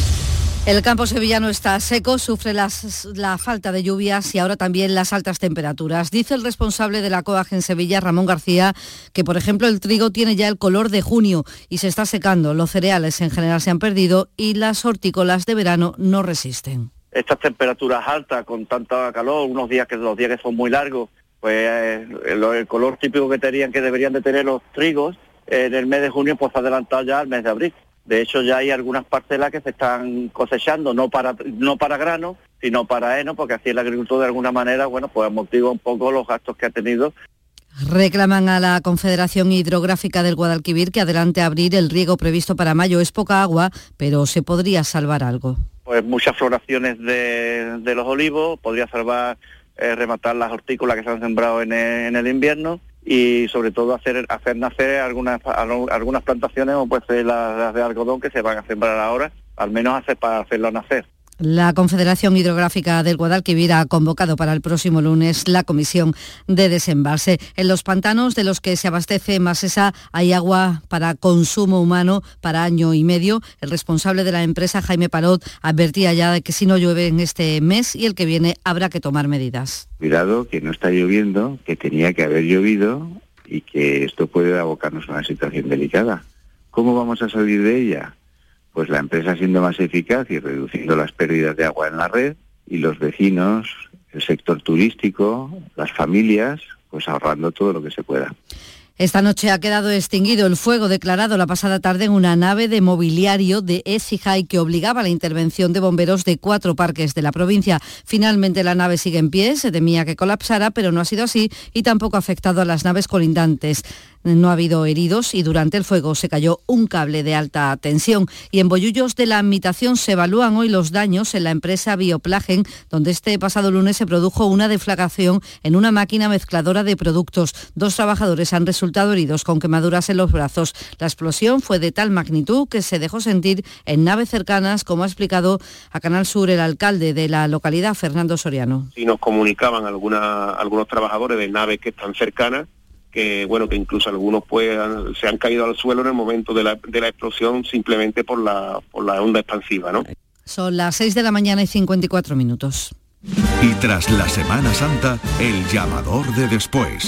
El campo sevillano está seco, sufre la falta de lluvias y ahora también las altas temperaturas. Dice el responsable de la COAG en Sevilla, Ramón García, que por ejemplo el trigo tiene ya el color de junio y se está secando. Los cereales en general se han perdido y las hortícolas de verano no resisten. Estas temperaturas altas con tanta calor, unos días que los días que son muy largos, pues eh, el, color típico que tenían que deberían de tener los trigos en el mes de junio pues adelantado ya al mes de abril. De hecho, ya hay algunas parcelas que se están cosechando, no para, no para grano, sino para heno, porque así el agricultor de alguna manera, bueno, pues amortigua un poco los gastos que ha tenido Reclaman a la Confederación Hidrográfica del Guadalquivir que adelante abrir el riego previsto para mayo. Es poca agua, pero se podría salvar algo. Pues muchas floraciones de, los olivos, podría salvar, eh, rematar las hortícolas que se han sembrado en el invierno y sobre todo hacer hacer nacer algunas algunas plantaciones o puede ser las, de algodón que se van a sembrar ahora, al menos hacer para hacerlo nacer. La Confederación Hidrográfica del Guadalquivir ha convocado para el próximo lunes la comisión de desembalse. En los pantanos de los que se abastece Masesa hay agua para consumo humano para año y medio. El responsable de la empresa, Jaime Parot, advertía ya de que si no llueve en este mes y el que viene habrá que tomar medidas. Cuidado, que no está lloviendo, que tenía que haber llovido y que esto puede abocarnos a una situación delicada. ¿Cómo vamos a salir de ella? Pues la empresa siendo más eficaz y reduciendo las pérdidas de agua en la red y los vecinos, el sector turístico, las familias, pues ahorrando todo lo que se pueda. Esta noche ha quedado extinguido el fuego declarado la pasada tarde en una nave de mobiliario de Ecijay que obligaba la intervención de bomberos de cuatro parques de la provincia. Finalmente la nave sigue en pie, se temía que colapsara, pero no ha sido así y tampoco ha afectado a las naves colindantes. No ha habido heridos y durante el fuego se cayó un cable de alta tensión. Y en Bollullos de la Admitación se evalúan hoy los daños en la empresa Bioplagen, donde este pasado lunes se produjo una deflagración en una máquina mezcladora de productos. Dos trabajadores han resultado heridos con quemaduras en los brazos. La explosión fue de tal magnitud que se dejó sentir en naves cercanas, como ha explicado a Canal Sur el alcalde de la localidad, Fernando Soriano. Si nos comunicaban algunos trabajadores de naves que están cercanas que bueno que incluso algunos puedan se han caído al suelo en el momento de la, de la explosión simplemente por la, por la onda expansiva, ¿no? Son las 6 de la mañana y 54 minutos. Y tras la Semana Santa, el llamador de después.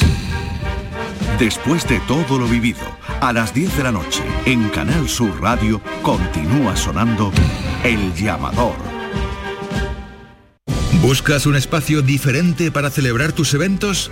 Después de todo lo vivido, a las 10 de la noche, en Canal Sur Radio, continúa sonando El llamador. ¿Buscas un espacio diferente para celebrar tus eventos?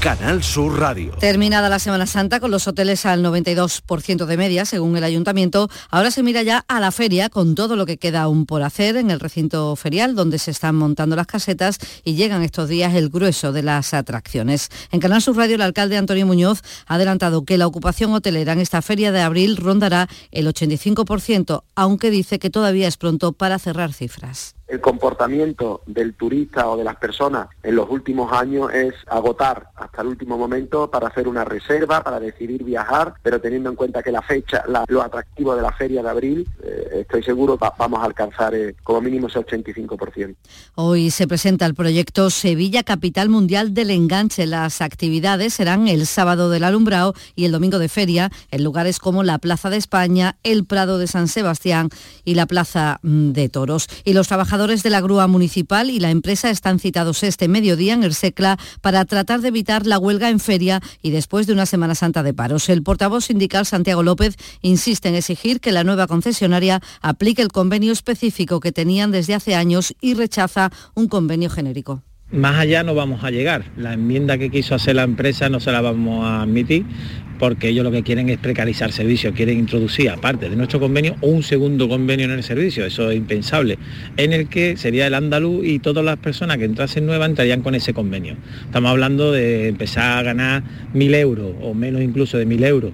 Canal Sur Radio. Terminada la Semana Santa con los hoteles al 92% de media, según el ayuntamiento, ahora se mira ya a la feria con todo lo que queda aún por hacer en el recinto ferial donde se están montando las casetas y llegan estos días el grueso de las atracciones. En Canal Sur Radio el alcalde Antonio Muñoz ha adelantado que la ocupación hotelera en esta feria de abril rondará el 85%, aunque dice que todavía es pronto para cerrar cifras el comportamiento del turista o de las personas en los últimos años es agotar hasta el último momento para hacer una reserva, para decidir viajar, pero teniendo en cuenta que la fecha, lo atractivo de la feria de abril, eh, estoy seguro que vamos a alcanzar eh, como mínimo ese 85%. Hoy se presenta el proyecto Sevilla Capital Mundial del Enganche. Las actividades serán el sábado del alumbrado y el domingo de feria en lugares como la Plaza de España, el Prado de San Sebastián y la Plaza mm, de Toros. Y los trabajadores de la grúa municipal y la empresa están citados este mediodía en el SECLA para tratar de evitar la huelga en feria y después de una Semana Santa de paros. El portavoz sindical Santiago López insiste en exigir que la nueva concesionaria aplique el convenio específico que tenían desde hace años y rechaza un convenio genérico. Más allá no vamos a llegar. La enmienda que quiso hacer la empresa no se la vamos a admitir porque ellos lo que quieren es precarizar servicios, quieren introducir, aparte de nuestro convenio, un segundo convenio en el servicio, eso es impensable, en el que sería el andaluz y todas las personas que entrasen nuevas entrarían con ese convenio. Estamos hablando de empezar a ganar mil euros o menos incluso de mil euros.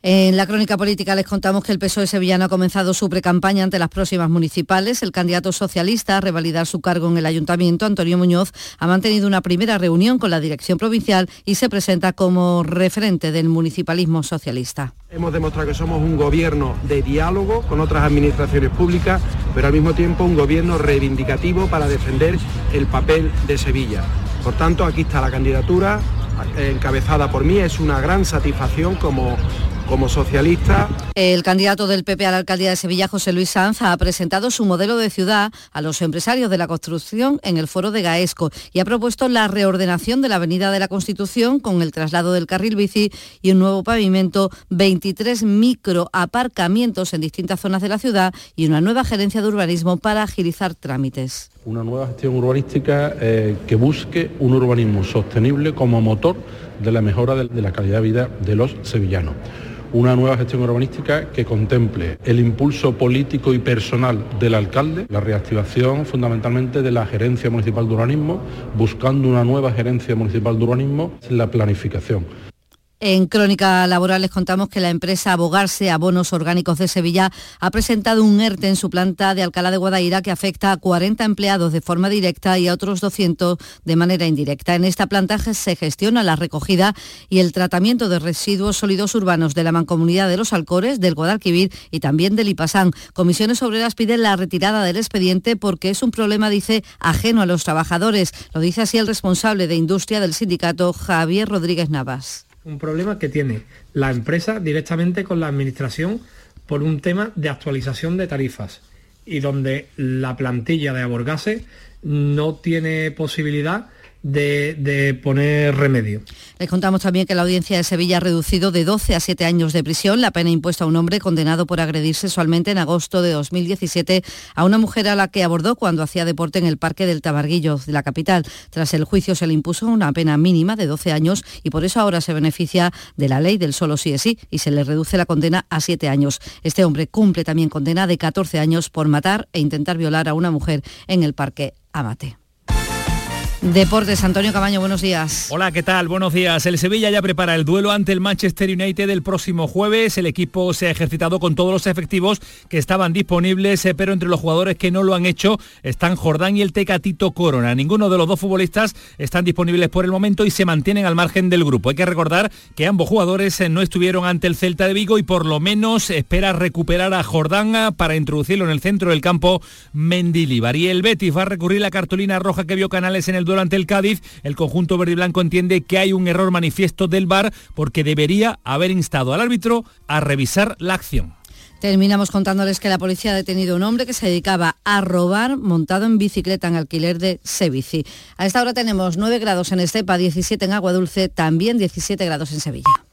En la crónica política les contamos que el PSOE sevillano ha comenzado su precampaña ante las próximas municipales. El candidato socialista a revalidar su cargo en el ayuntamiento, Antonio Muñoz, ha mantenido una primera reunión con la dirección provincial y se presenta como referente del municipalismo socialista. Hemos demostrado que somos un gobierno de diálogo con otras administraciones públicas, pero al mismo tiempo un gobierno reivindicativo para defender el papel de Sevilla. Por tanto, aquí está la candidatura encabezada por mí. Es una gran satisfacción como como socialista. El candidato del PP a la alcaldía de Sevilla, José Luis Sanz, ha presentado su modelo de ciudad a los empresarios de la construcción en el foro de Gaesco y ha propuesto la reordenación de la Avenida de la Constitución con el traslado del carril bici y un nuevo pavimento, 23 microaparcamientos en distintas zonas de la ciudad y una nueva gerencia de urbanismo para agilizar trámites. Una nueva gestión urbanística eh, que busque un urbanismo sostenible como motor de la mejora de la calidad de vida de los sevillanos una nueva gestión urbanística que contemple el impulso político y personal del alcalde, la reactivación fundamentalmente de la gerencia municipal de urbanismo, buscando una nueva gerencia municipal de urbanismo, la planificación. En Crónica Laboral les contamos que la empresa Abogarse Abonos Orgánicos de Sevilla ha presentado un ERTE en su planta de Alcalá de Guadaira que afecta a 40 empleados de forma directa y a otros 200 de manera indirecta. En esta planta se gestiona la recogida y el tratamiento de residuos sólidos urbanos de la Mancomunidad de los Alcores, del Guadalquivir y también del Ipasán. Comisiones Obreras piden la retirada del expediente porque es un problema, dice, ajeno a los trabajadores. Lo dice así el responsable de industria del sindicato, Javier Rodríguez Navas un problema que tiene la empresa directamente con la administración por un tema de actualización de tarifas y donde la plantilla de Aborgase no tiene posibilidad de, poner remedio. Les contamos también que la audiencia de Sevilla ha reducido de 12 a 7 años de prisión la pena impuesta a un hombre condenado por agredir sexualmente en agosto de 2017 a una mujer a la que abordó cuando hacía deporte en el Parque del Tabarguillo de la capital. Tras el juicio se le impuso una pena mínima de 12 años y por eso ahora se beneficia de la ley del solo sí es sí y se le reduce la condena a 7 años. Este hombre cumple también condena de 14 años por matar e intentar violar a una mujer en el Parque Amate. Deportes, Antonio Cabaño, buenos días. Hola, ¿qué tal? Buenos días. El Sevilla ya prepara el duelo ante el Manchester United el próximo jueves. El equipo se ha ejercitado con todos los efectivos que estaban disponibles, eh, pero entre los jugadores que no lo han hecho están Jordán y el Tecatito Corona. Ninguno de los dos futbolistas están disponibles por el momento y se mantienen al margen del grupo. Hay que recordar que ambos jugadores eh, no estuvieron ante el Celta de Vigo y por lo menos espera recuperar a Jordán eh, para introducirlo en el centro del campo Mendilibar. Y el Betis va a recurrir la cartulina roja que vio Canales en el durante el Cádiz, el conjunto verde y blanco entiende que hay un error manifiesto del VAR porque debería haber instado al árbitro a revisar la acción. Terminamos contándoles que la policía ha detenido a un hombre que se dedicaba a robar montado en bicicleta en alquiler de Sevici. A esta hora tenemos 9 grados en Estepa, 17 en Agua Dulce, también 17 grados en Sevilla.